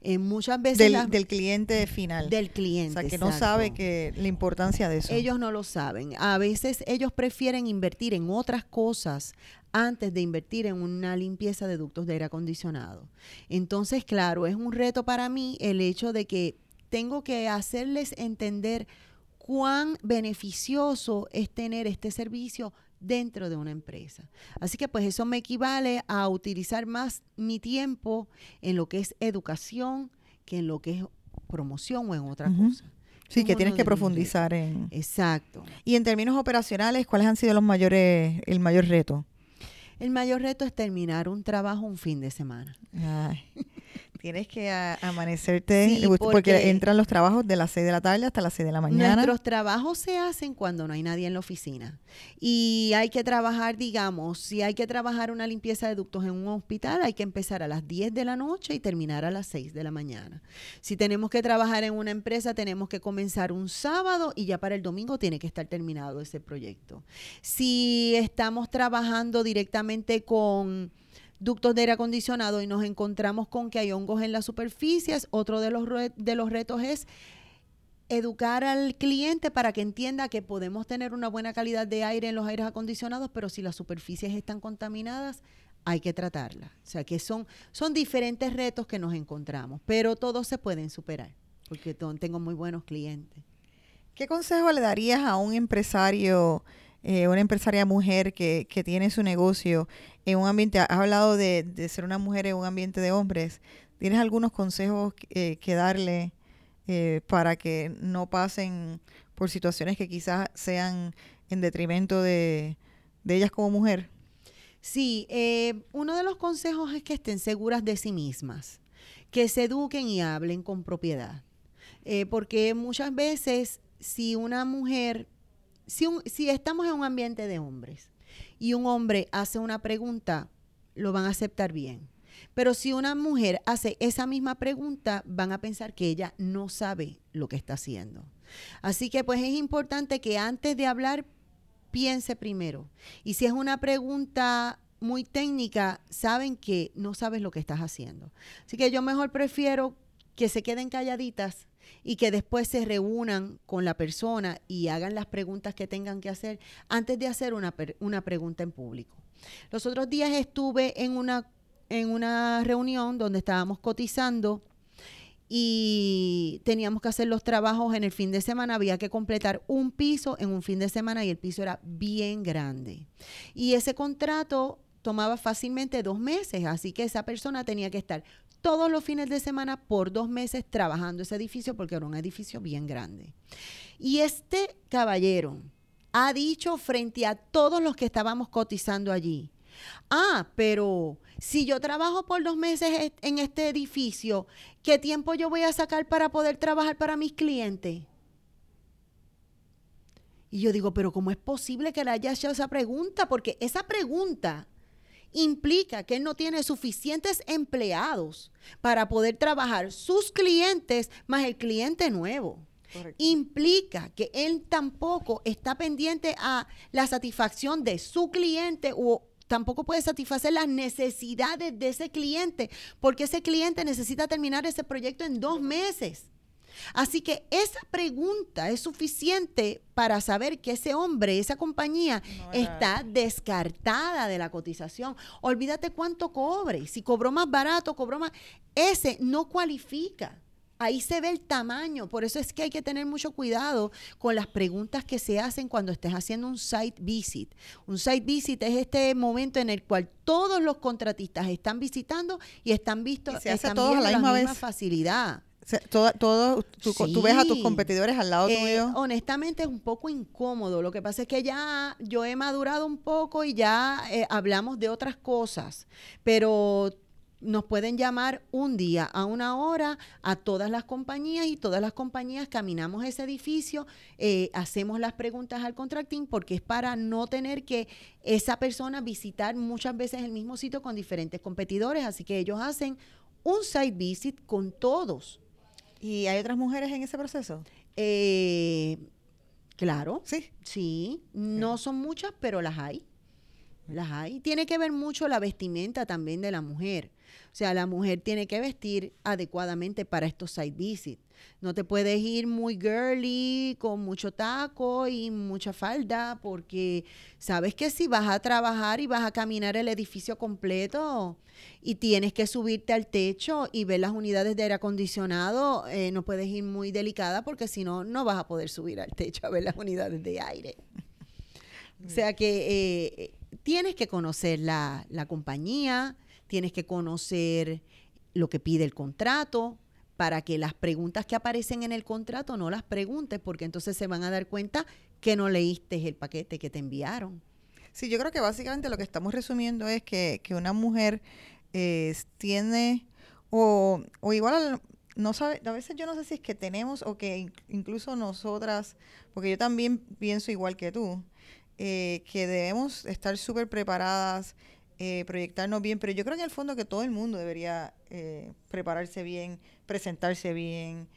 Eh, muchas veces Del, las- del cliente final. del o cliente. sea, que no sabe que la importancia de eso. Ellos no lo saben. A veces ellos prefieren invertir en otras cosas antes de invertir en una limpieza de ductos de aire acondicionado. Entonces, claro, es un reto para mí el hecho de que tengo que hacerles entender cuán beneficioso es tener este servicio dentro de una empresa. Así que pues eso me equivale a utilizar más mi tiempo en lo que es educación que en lo que es promoción o en otra Ujú. cosa. sí, es que tienes que profundizar en... Exacto. Y en términos operacionales, ¿cuáles han sido los mayores, el mayor reto? El mayor reto es terminar un trabajo un fin de semana. Tienes que amanecerte, Sí, porque, porque- entran los trabajos de las 6 de la tarde hasta las 6 de la mañana. Nuestros trabajos se hacen cuando no hay nadie en la oficina. Y hay que trabajar, digamos, si hay que trabajar una limpieza de ductos en un hospital, hay que empezar a las 10 de la noche y terminar a las 6 de la mañana. Si tenemos que trabajar en una empresa, tenemos que comenzar un sábado y ya para el domingo tiene que estar terminado ese proyecto. Si estamos trabajando directamente con ductos de aire acondicionado y nos encontramos con que hay hongos en las superficies, otro de los, de los retos es educar al cliente para que entienda que podemos tener una buena calidad de aire en los aires acondicionados, pero si las superficies están contaminadas, hay que tratarlas. O sea que son, son diferentes retos que nos encontramos, pero todos se pueden superar, porque tengo muy buenos clientes. ¿Qué consejo le darías a un empresario, eh, una empresaria mujer que, que tiene su negocio en un ambiente, has hablado de, de ser una mujer en un ambiente de hombres, ¿tienes algunos consejos eh, que darle eh, para que no pasen por situaciones que quizás sean en detrimento de, de ellas como mujer? Sí, eh, uno de los consejos es que estén seguras de sí mismas, que se eduquen y hablen con propiedad. Eh, porque muchas veces si una mujer, si, estamos en un ambiente de hombres y un hombre hace una pregunta, lo van a aceptar bien. Pero si una mujer hace esa misma pregunta, van a pensar que ella no sabe lo que está haciendo. Así que pues es importante que antes de hablar piense primero. Y si es una pregunta muy técnica, saben que no sabes lo que estás haciendo. Así que yo mejor prefiero que se queden calladitas y que después se reúnan con la persona y hagan las preguntas que tengan que hacer antes de hacer una, una pregunta en público. Los otros días estuve en una, en una reunión donde estábamos cotizando y teníamos que hacer los trabajos en el fin de semana, había que completar un piso en un fin de semana y el piso era bien grande. Y ese contrato tomaba fácilmente dos meses, así que esa persona tenía que estar todos los fines de semana por dos meses trabajando ese edificio porque era un edificio bien grande. Y este caballero ha dicho frente a todos los que estábamos cotizando allí, ah, pero si yo trabajo por dos meses en este edificio, ¿qué tiempo yo voy a sacar para poder trabajar para mis clientes? Y yo digo, pero ¿cómo es posible que le haya hecho esa pregunta? Porque esa pregunta implica que él no tiene suficientes empleados para poder trabajar sus clientes más el cliente nuevo. Implica que él tampoco está pendiente a la satisfacción de su cliente o tampoco puede satisfacer las necesidades de ese cliente, porque ese cliente necesita terminar ese proyecto en dos meses. Así que esa pregunta es suficiente para saber que ese hombre, esa compañía, No está descartada de la cotización. Olvídate cuánto cobre. Si cobró más barato, cobró más. Ese no cualifica. Ahí se ve el tamaño. Por eso es que hay que tener mucho cuidado con las preguntas que se hacen cuando estés haciendo un site visit. Un site visit es este momento en el cual todos los contratistas están visitando y están vistos Y se hace están todos a la misma misma vez. facilidad. Todo, todo, tú, tú ves a tus competidores al lado Eh, tuyo. honestamente es un poco incómodo. Lo que pasa es que ya yo he madurado un poco y ya eh, hablamos de otras cosas, pero nos pueden llamar un día a una hora a todas las compañías y todas las compañías caminamos ese edificio, eh, hacemos las preguntas al contracting porque es para no tener que esa persona visitar muchas veces el mismo sitio con diferentes competidores, así que ellos hacen un site visit con todos. ¿Y hay otras mujeres en ese proceso? Eh, claro, Sí. sí. No son muchas, pero las hay. Las hay. Tiene que ver mucho la vestimenta también de la mujer. O sea, la mujer tiene que vestir adecuadamente para estos site visits. No te puedes ir muy girly, con mucho taco y mucha falda, porque sabes que si vas a trabajar y vas a caminar el edificio completo y tienes que subirte al techo y ver las unidades de aire acondicionado, eh, no puedes ir muy delicada porque si no, no vas a poder subir al techo a ver las unidades de aire. O sea que eh, tienes que conocer la, la compañía, tienes que conocer lo que pide el contrato para que las preguntas que aparecen en el contrato no las preguntes porque entonces se van a dar cuenta que no leíste el paquete que te enviaron. Sí, yo creo que básicamente lo que estamos resumiendo es que, que una mujer eh, tiene, o, o igual, no sabe, a veces yo no sé si es que tenemos o que incluso nosotras, porque yo también pienso igual que tú, eh, que debemos estar súper preparadas, eh, proyectarnos bien, pero yo creo en el fondo que todo el mundo debería eh, prepararse bien, presentarse bien.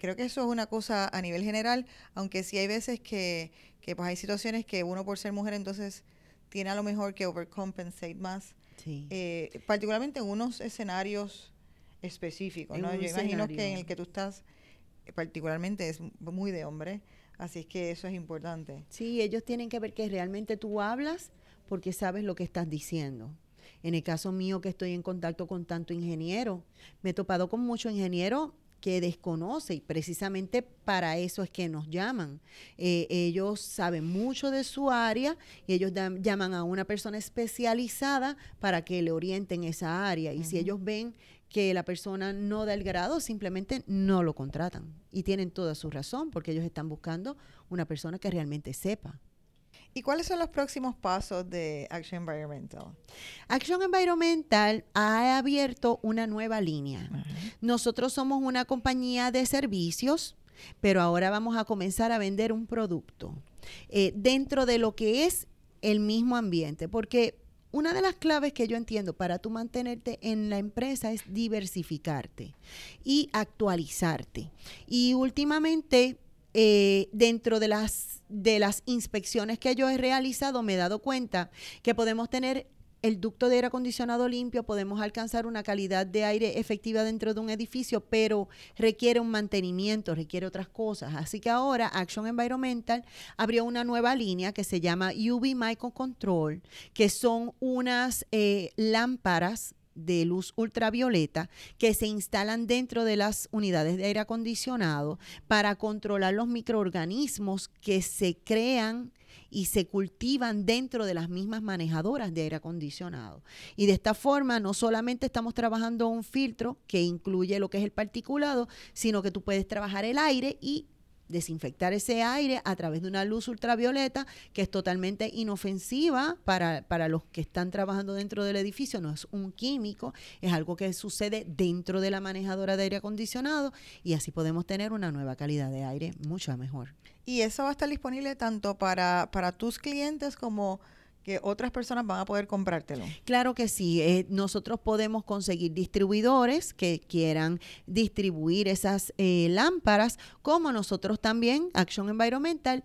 creo que eso es una cosa a nivel general, aunque sí hay veces que, que pues hay situaciones que uno por ser mujer entonces tiene a lo mejor que overcompensate más. particularmente en unos escenarios específicos, ¿no? Yo imagino que en el que tú estás particularmente es muy de hombre. Así es que eso es importante. Sí, ellos tienen que ver que realmente tú hablas porque sabes lo que estás diciendo. En el caso mío que estoy en contacto con tanto ingeniero, me he topado con mucho ingeniero que desconoce y precisamente para eso es que nos llaman. Eh, ellos saben mucho de su área y ellos llaman a una persona especializada para que le orienten esa área. Y si ellos ven que la persona no da el grado, simplemente no lo contratan. Y tienen toda su razón, porque ellos están buscando una persona que realmente sepa. ¿Y cuáles son los próximos pasos de Action Environmental? Action Environmental ha abierto una nueva línea. Nosotros somos una compañía de servicios, pero ahora vamos a comenzar a vender un producto eh, dentro de lo que es el mismo ambiente, porque una de las claves que yo entiendo para tú mantenerte en la empresa es diversificarte y actualizarte. Y últimamente, eh, dentro de las, de las inspecciones que yo he realizado, me he dado cuenta que podemos tener el ducto de aire acondicionado limpio, podemos alcanzar una calidad de aire efectiva dentro de un edificio, pero requiere un mantenimiento, requiere otras cosas. Así que ahora Action Environmental abrió una nueva línea que se llama UV Microcontrol, que son unas eh, lámparas de luz ultravioleta que se instalan dentro de las unidades de aire acondicionado para controlar los microorganismos que se crean y se cultivan dentro de las mismas manejadoras de aire acondicionado. Y de esta forma no solamente estamos trabajando un filtro que incluye lo que es el particulado, sino que tú puedes trabajar el aire y desinfectar ese aire a través de una luz ultravioleta que es totalmente inofensiva para, para, los que están trabajando dentro del edificio, no es un químico, es algo que sucede dentro de la manejadora de aire acondicionado y así podemos tener una nueva calidad de aire mucho mejor. Y eso va a estar disponible tanto para, para tus clientes como que otras personas van a poder comprártelo. Claro que sí. Eh, nosotros podemos conseguir distribuidores que quieran distribuir esas eh, lámparas, como nosotros también, Action Environmental,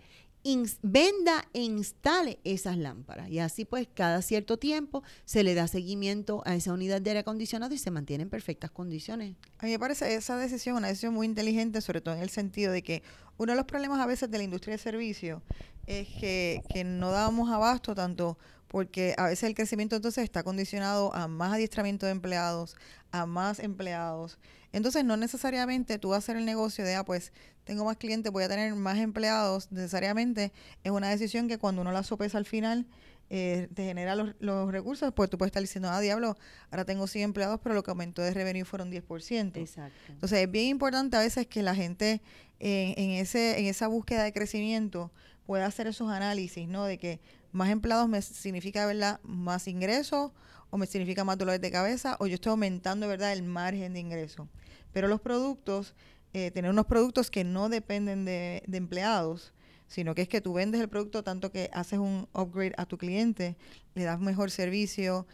venda e instale esas lámparas. Y así pues cada cierto tiempo se le da seguimiento a esa unidad de aire acondicionado y se mantiene en perfectas condiciones. A mí me parece esa decisión una decisión muy inteligente, sobre todo en el sentido de que uno de los problemas a veces de la industria de servicios es que, que no damos abasto tanto porque a veces el crecimiento entonces está condicionado a más adiestramiento de empleados, a más empleados. Entonces no necesariamente tú vas a hacer el negocio de, ah, pues tengo más clientes, voy a tener más empleados, necesariamente es una decisión que cuando uno la sopesa al final eh, te genera los, los, recursos, pues tú puedes estar diciendo, ah, diablo, ahora tengo 100 empleados, pero lo que aumentó de revenue fueron 10%. Exacto. Entonces es bien importante a veces que la gente en, en, ese, en esa búsqueda de crecimiento pueda hacer esos análisis, ¿no? De que más empleados me significa, ¿verdad?, más ingresos o me significa más dolores de cabeza o yo estoy aumentando, ¿verdad?, el margen de ingreso. Pero los productos eh, tener unos productos que no dependen de, empleados, sino que es que tú vendes el producto tanto que haces un upgrade a tu cliente, le das mejor servicio,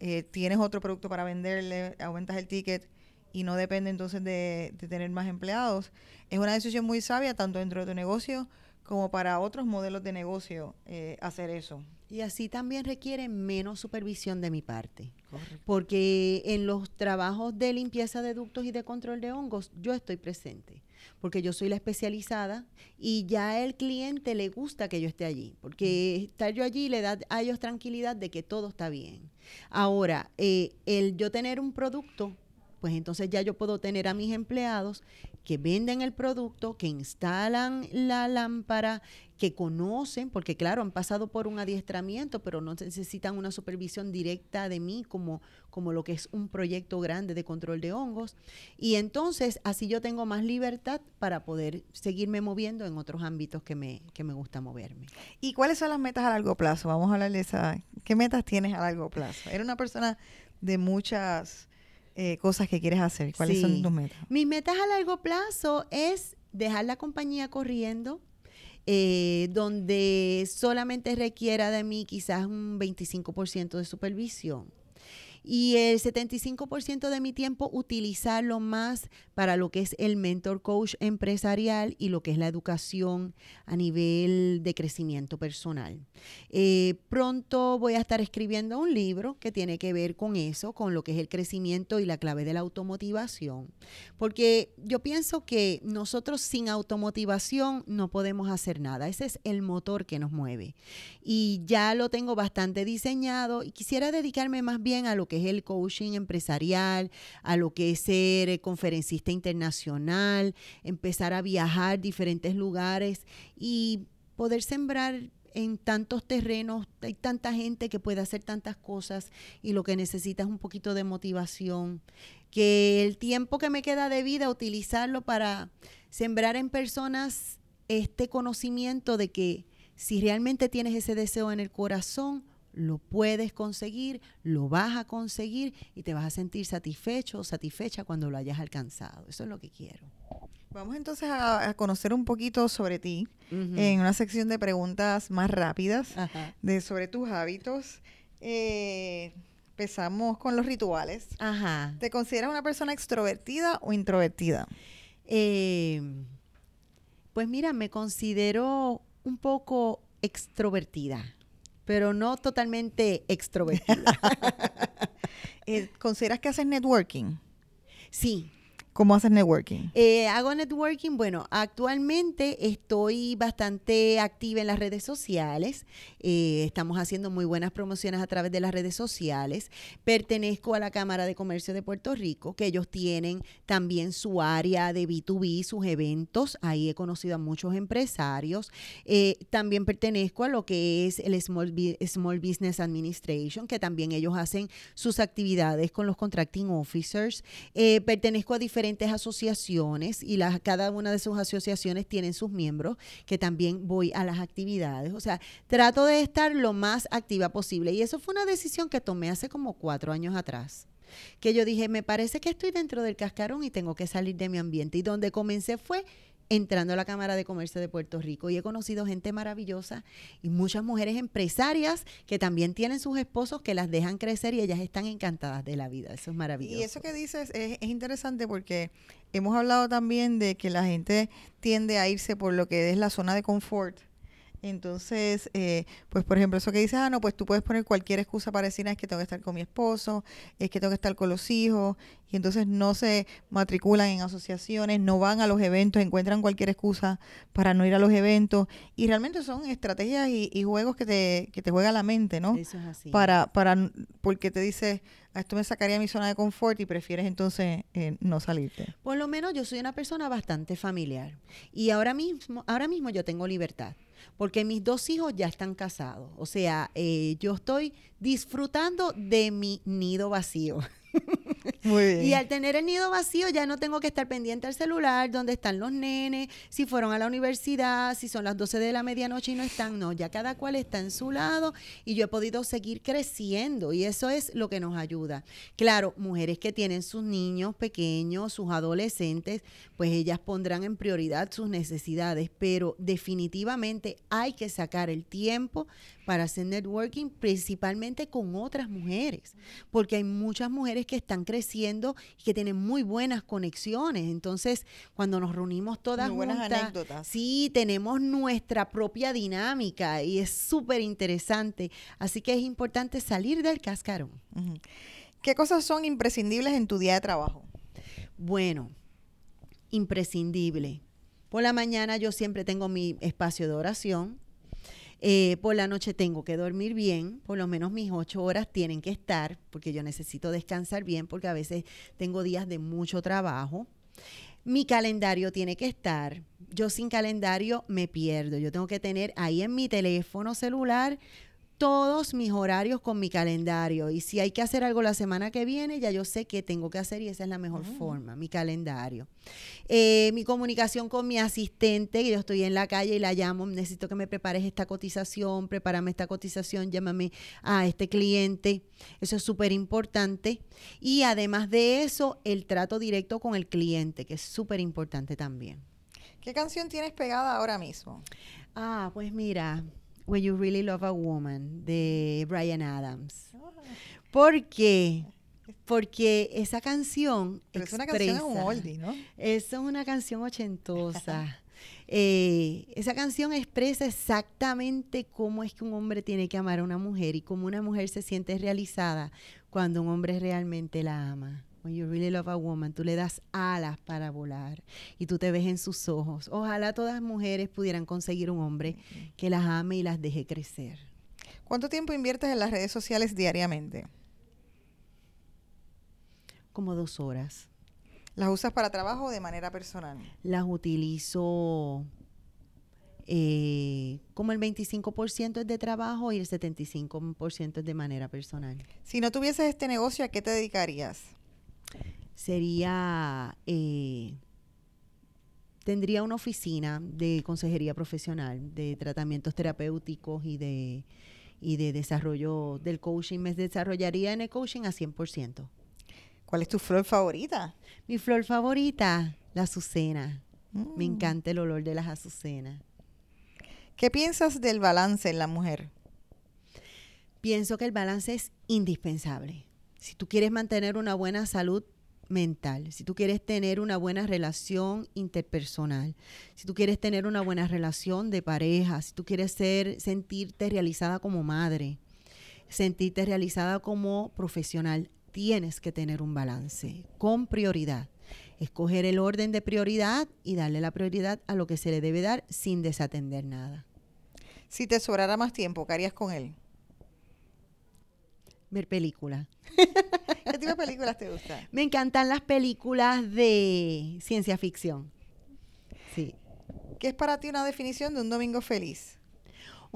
eh, tienes otro producto para venderle, aumentas el ticket y no depende entonces de, de, tener más empleados. Es una decisión muy sabia tanto dentro de tu negocio como para otros modelos de negocio eh, hacer eso. Y así también requiere menos supervisión de mi parte. Porque en los trabajos de limpieza de ductos y de control de hongos, yo estoy presente. Porque yo soy la especializada y ya el cliente le gusta que yo esté allí. Porque estar yo allí le da a ellos tranquilidad de que todo está bien. Ahora, eh, el yo tener un producto pues entonces ya yo puedo tener a mis empleados que venden el producto, que instalan la lámpara, que conocen, porque claro, han pasado por un adiestramiento, pero no necesitan una supervisión directa de mí como, como lo que es un proyecto grande de control de hongos. Y entonces así yo tengo más libertad para poder seguirme moviendo en otros ámbitos que me, que me gusta moverme. ¿Y cuáles son las metas a largo plazo? Vamos a hablar de esa. ¿Qué metas tienes a largo plazo? Eres una persona de muchas eh, cosas que quieres hacer. ¿Cuáles son tus metas? Mis metas a largo plazo es dejar la compañía corriendo, eh, donde solamente requiera de mí quizás un 25% de supervisión y el 75% de mi tiempo utilizarlo más para lo que es el mentor coach empresarial y lo que es la educación a nivel de crecimiento personal. Eh, pronto voy a estar escribiendo un libro que tiene que ver con eso, con lo que es el crecimiento y la clave de la automotivación, porque yo pienso que nosotros sin automotivación no podemos hacer nada. Ese es el motor que nos mueve. Y ya lo tengo bastante diseñado y quisiera dedicarme más bien a lo que es el coaching empresarial, a lo que es ser eh, conferencista internacional, empezar a viajar diferentes lugares y poder sembrar en tantos terrenos, hay tanta gente que puede hacer tantas cosas y lo que necesita es un poquito de motivación, que el tiempo que me queda de vida utilizarlo para sembrar en personas este conocimiento de que si realmente tienes ese deseo en el corazón, lo puedes conseguir, lo vas a conseguir y te vas a sentir satisfecho o satisfecha cuando lo hayas alcanzado. Eso es lo que quiero. Vamos entonces a, conocer un poquito sobre ti en una sección de preguntas más rápidas de sobre tus hábitos. Eh, empezamos con los rituales. Ajá. ¿Te consideras una persona extrovertida o introvertida? Eh, pues mira, me considero un poco extrovertida pero no totalmente extrovertida. Eh, ¿Consideras que haces networking? Sí, ¿Cómo haces networking? Eh, hago networking, bueno, actualmente estoy bastante activa en las redes sociales, eh, estamos haciendo muy buenas promociones a través de las redes sociales, pertenezco a la Cámara de Comercio de Puerto Rico, que ellos tienen también su área de B2B, sus eventos, ahí he conocido a muchos empresarios, eh, también pertenezco a lo que es el Small, Small Business Administration, que también ellos hacen sus actividades con los contracting officers, pertenezco a diferentes asociaciones y las, cada una de sus asociaciones tienen sus miembros que también voy a las actividades. O sea, trato de estar lo más activa posible. Y eso fue una decisión que tomé hace como cuatro años atrás que yo dije, me parece que estoy dentro del cascarón y tengo que salir de mi ambiente. Y donde comencé fue entrando a la Cámara de Comercio de Puerto Rico y he conocido gente maravillosa y muchas mujeres empresarias que también tienen sus esposos que las dejan crecer y ellas están encantadas de la vida. Eso es maravilloso. Y eso que dices es, es interesante porque hemos hablado también de que la gente tiende a irse por lo que es la zona de confort entonces, eh, pues por ejemplo, eso que dices, ah, no, pues tú puedes poner cualquier excusa para decir, ah, es que tengo que estar con mi esposo, es que tengo que estar con los hijos, y entonces no se matriculan en asociaciones, no van a los eventos, encuentran cualquier excusa para no ir a los eventos, y realmente son estrategias y, juegos que te, que te juega la mente, ¿no? Eso es así. Para, para, porque te dice, ah, esto me sacaría mi zona de confort y prefieres entonces eh, no salirte. Por lo menos yo soy una persona bastante familiar, y ahora mismo, ahora mismo yo tengo libertad porque mis dos hijos ya están casados. O sea, eh, yo estoy disfrutando de mi nido vacío. Y al tener el nido vacío ya no tengo que estar pendiente al celular, dónde están los nenes, si fueron a la universidad, si son las 12 de la medianoche y no están, no, ya cada cual está en su lado y yo he podido seguir creciendo y eso es lo que nos ayuda. Claro, mujeres que tienen sus niños pequeños, sus adolescentes, pues ellas pondrán en prioridad sus necesidades, pero definitivamente hay que sacar el tiempo para hacer networking principalmente con otras mujeres, porque hay muchas mujeres que están creciendo y que tienen muy buenas conexiones. Entonces, cuando nos reunimos todas muy buenas anécdotas. sí, tenemos nuestra propia dinámica y es súper interesante. Así que es importante salir del cascarón. ¿Qué cosas son imprescindibles en tu día de trabajo? Bueno, imprescindible. Por la mañana yo siempre tengo mi espacio de oración Eh, por la noche tengo que dormir bien, por lo menos mis ocho horas tienen que estar, porque yo necesito descansar bien, porque a veces tengo días de mucho trabajo. Mi calendario tiene que estar. Yo sin calendario me pierdo. Yo tengo que tener ahí en mi teléfono celular todos mis horarios con mi calendario. Y si hay que hacer algo la semana que viene, ya yo sé qué tengo que hacer y esa es la mejor ah. forma, mi calendario. Eh, mi comunicación con mi asistente, que yo estoy en la calle y la llamo, necesito que me prepares esta cotización, prepárame esta cotización, llámame a este cliente. Eso es súper importante. Y además de eso, el trato directo con el cliente, que es súper importante también. ¿Qué canción tienes pegada ahora mismo? Ah, pues mira, When You Really Love a Woman de Brian Adams. ¿Por qué? Porque esa canción es una canción oldie, ¿no? Es una canción ochentosa. Eh, esa canción expresa exactamente cómo es que un hombre tiene que amar a una mujer y cómo una mujer se siente realizada cuando un hombre realmente la ama. When you really love a woman, tú le das alas para volar y tú te ves en sus ojos. Ojalá todas las mujeres pudieran conseguir un hombre que las ame y las deje crecer. ¿Cuánto tiempo inviertes en las redes sociales diariamente? Como dos horas. ¿Las usas para trabajo o de manera personal? Las utilizo eh, como el 25% es de trabajo y el 75% es de manera personal. Si no tuvieses este negocio, ¿a qué te dedicarías? Sería, eh, tendría una oficina de consejería profesional, de tratamientos terapéuticos y de, y de desarrollo del coaching. Me desarrollaría en el coaching a 100%. ¿Cuál es tu flor favorita? Mi flor favorita, la azucena. Me mm. encanta el olor de las azucenas. ¿Qué piensas del balance en la mujer? Pienso que el balance es indispensable. Si tú quieres mantener una buena salud mental, si tú quieres tener una buena relación interpersonal, si tú quieres tener una buena relación de pareja, si tú quieres ser, sentirte realizada como madre, sentirte realizada como profesional, tienes que tener un balance con prioridad. Escoger el orden de prioridad y darle la prioridad a lo que se le debe dar sin desatender nada. Si te sobrara más tiempo, ¿qué harías con él? Ver películas. ¿Qué tipo de películas te gustan? Me encantan las películas de ciencia ficción. Sí. ¿Qué es para ti una definición de un domingo feliz?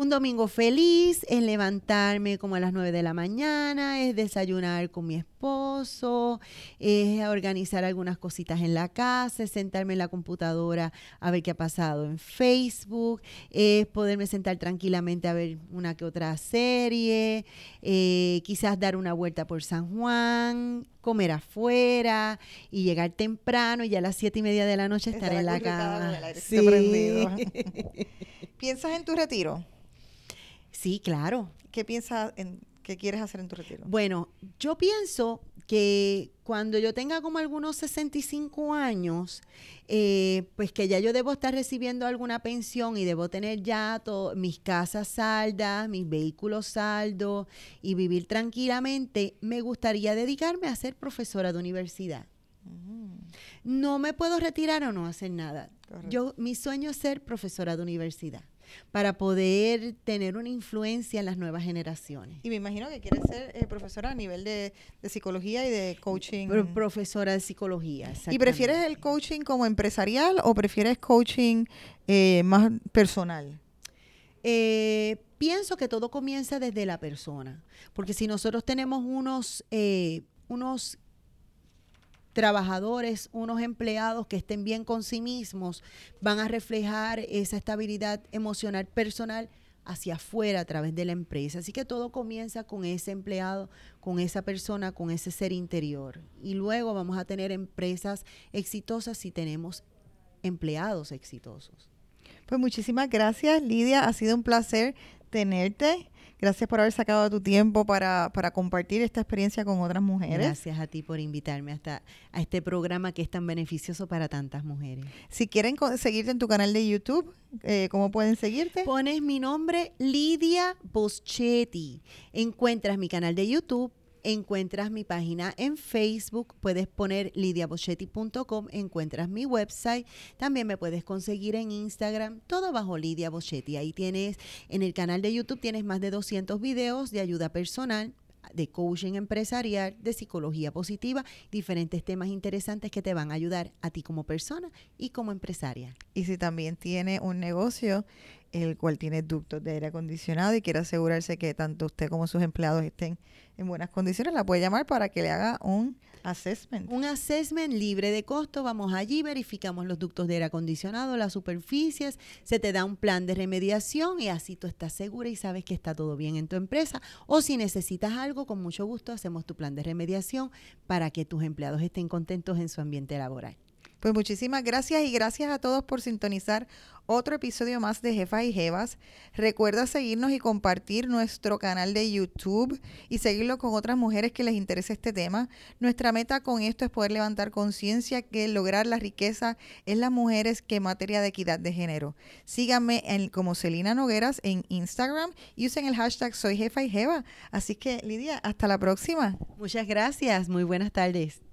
Un domingo feliz es levantarme como a las 9 de la mañana, es desayunar con mi esposo, es organizar algunas cositas en la casa, es sentarme en la computadora a ver qué ha pasado en Facebook, es poderme sentar tranquilamente a ver una que otra serie, eh, quizás dar una vuelta por San Juan, comer afuera y llegar temprano y ya a las siete y media de la noche estar en la cama. Sí. ¿Piensas en tu retiro? Sí, claro. ¿Qué piensas en qué quieres hacer en tu retiro? Bueno, yo pienso que cuando yo tenga como algunos 65 años, eh, pues que ya yo debo estar recibiendo alguna pensión y debo tener ya mis casas saldas, mis vehículos saldos y vivir tranquilamente, me gustaría dedicarme a ser profesora de universidad. No me puedo retirar o no hacer nada. Yo, mi sueño es ser profesora de universidad para poder tener una influencia en las nuevas generaciones. Y me imagino que quieres ser eh, profesora a nivel de, psicología y de coaching. profesora de psicología. ¿Y prefieres el coaching como empresarial o prefieres coaching eh, más personal? Eh, pienso que todo comienza desde la persona, porque si nosotros tenemos unos, unos trabajadores, unos empleados que estén bien con sí mismos, van a reflejar esa estabilidad emocional personal hacia afuera a través de la empresa. Así que todo comienza con ese empleado, con esa persona, con ese ser interior. Y luego vamos a tener empresas exitosas si tenemos empleados exitosos. Pues muchísimas gracias, Lidia. Ha sido un placer tenerte. Gracias por haber sacado tu tiempo para, compartir esta experiencia con otras mujeres. Gracias a ti por invitarme hasta a este programa que es tan beneficioso para tantas mujeres. Si quieren seguirte en tu canal de YouTube, eh, ¿cómo pueden seguirte? Pones mi nombre Lidia Boschetti. Encuentras mi canal de YouTube encuentras mi página en Facebook, puedes poner lidiabochetti.com, encuentras mi website, también me puedes conseguir en Instagram, todo bajo Lidia Bochetti. Ahí tienes, en el canal de YouTube tienes más de 200 videos de ayuda personal de coaching empresarial, de psicología positiva, diferentes temas interesantes que te van a ayudar a ti como persona y como empresaria. Y si también tiene un negocio el cual tiene ductos de aire acondicionado y quiere asegurarse que tanto usted como sus empleados estén en buenas condiciones, la puede llamar para que le haga un assessment. Un assessment libre de costo. Vamos allí, verificamos los ductos de aire acondicionado, las superficies, se te da un plan de remediación y así tú estás segura y sabes que está todo bien en tu empresa. O si necesitas algo, con mucho gusto hacemos tu plan de remediación para que tus empleados estén contentos en su ambiente laboral. Pues muchísimas gracias y gracias a todos por sintonizar otro episodio más de Jefas y Jevas. Recuerda seguirnos y compartir nuestro canal de YouTube y seguirlo con otras mujeres que les interese este tema. Nuestra meta con esto es poder levantar conciencia que lograr la riqueza es las mujeres que en materia de equidad de género. Síganme en, como Celina Nogueras en Instagram y usen el hashtag Soy Jefa y Jeva. Así que Lidia, hasta la próxima. Muchas gracias. Muy buenas tardes.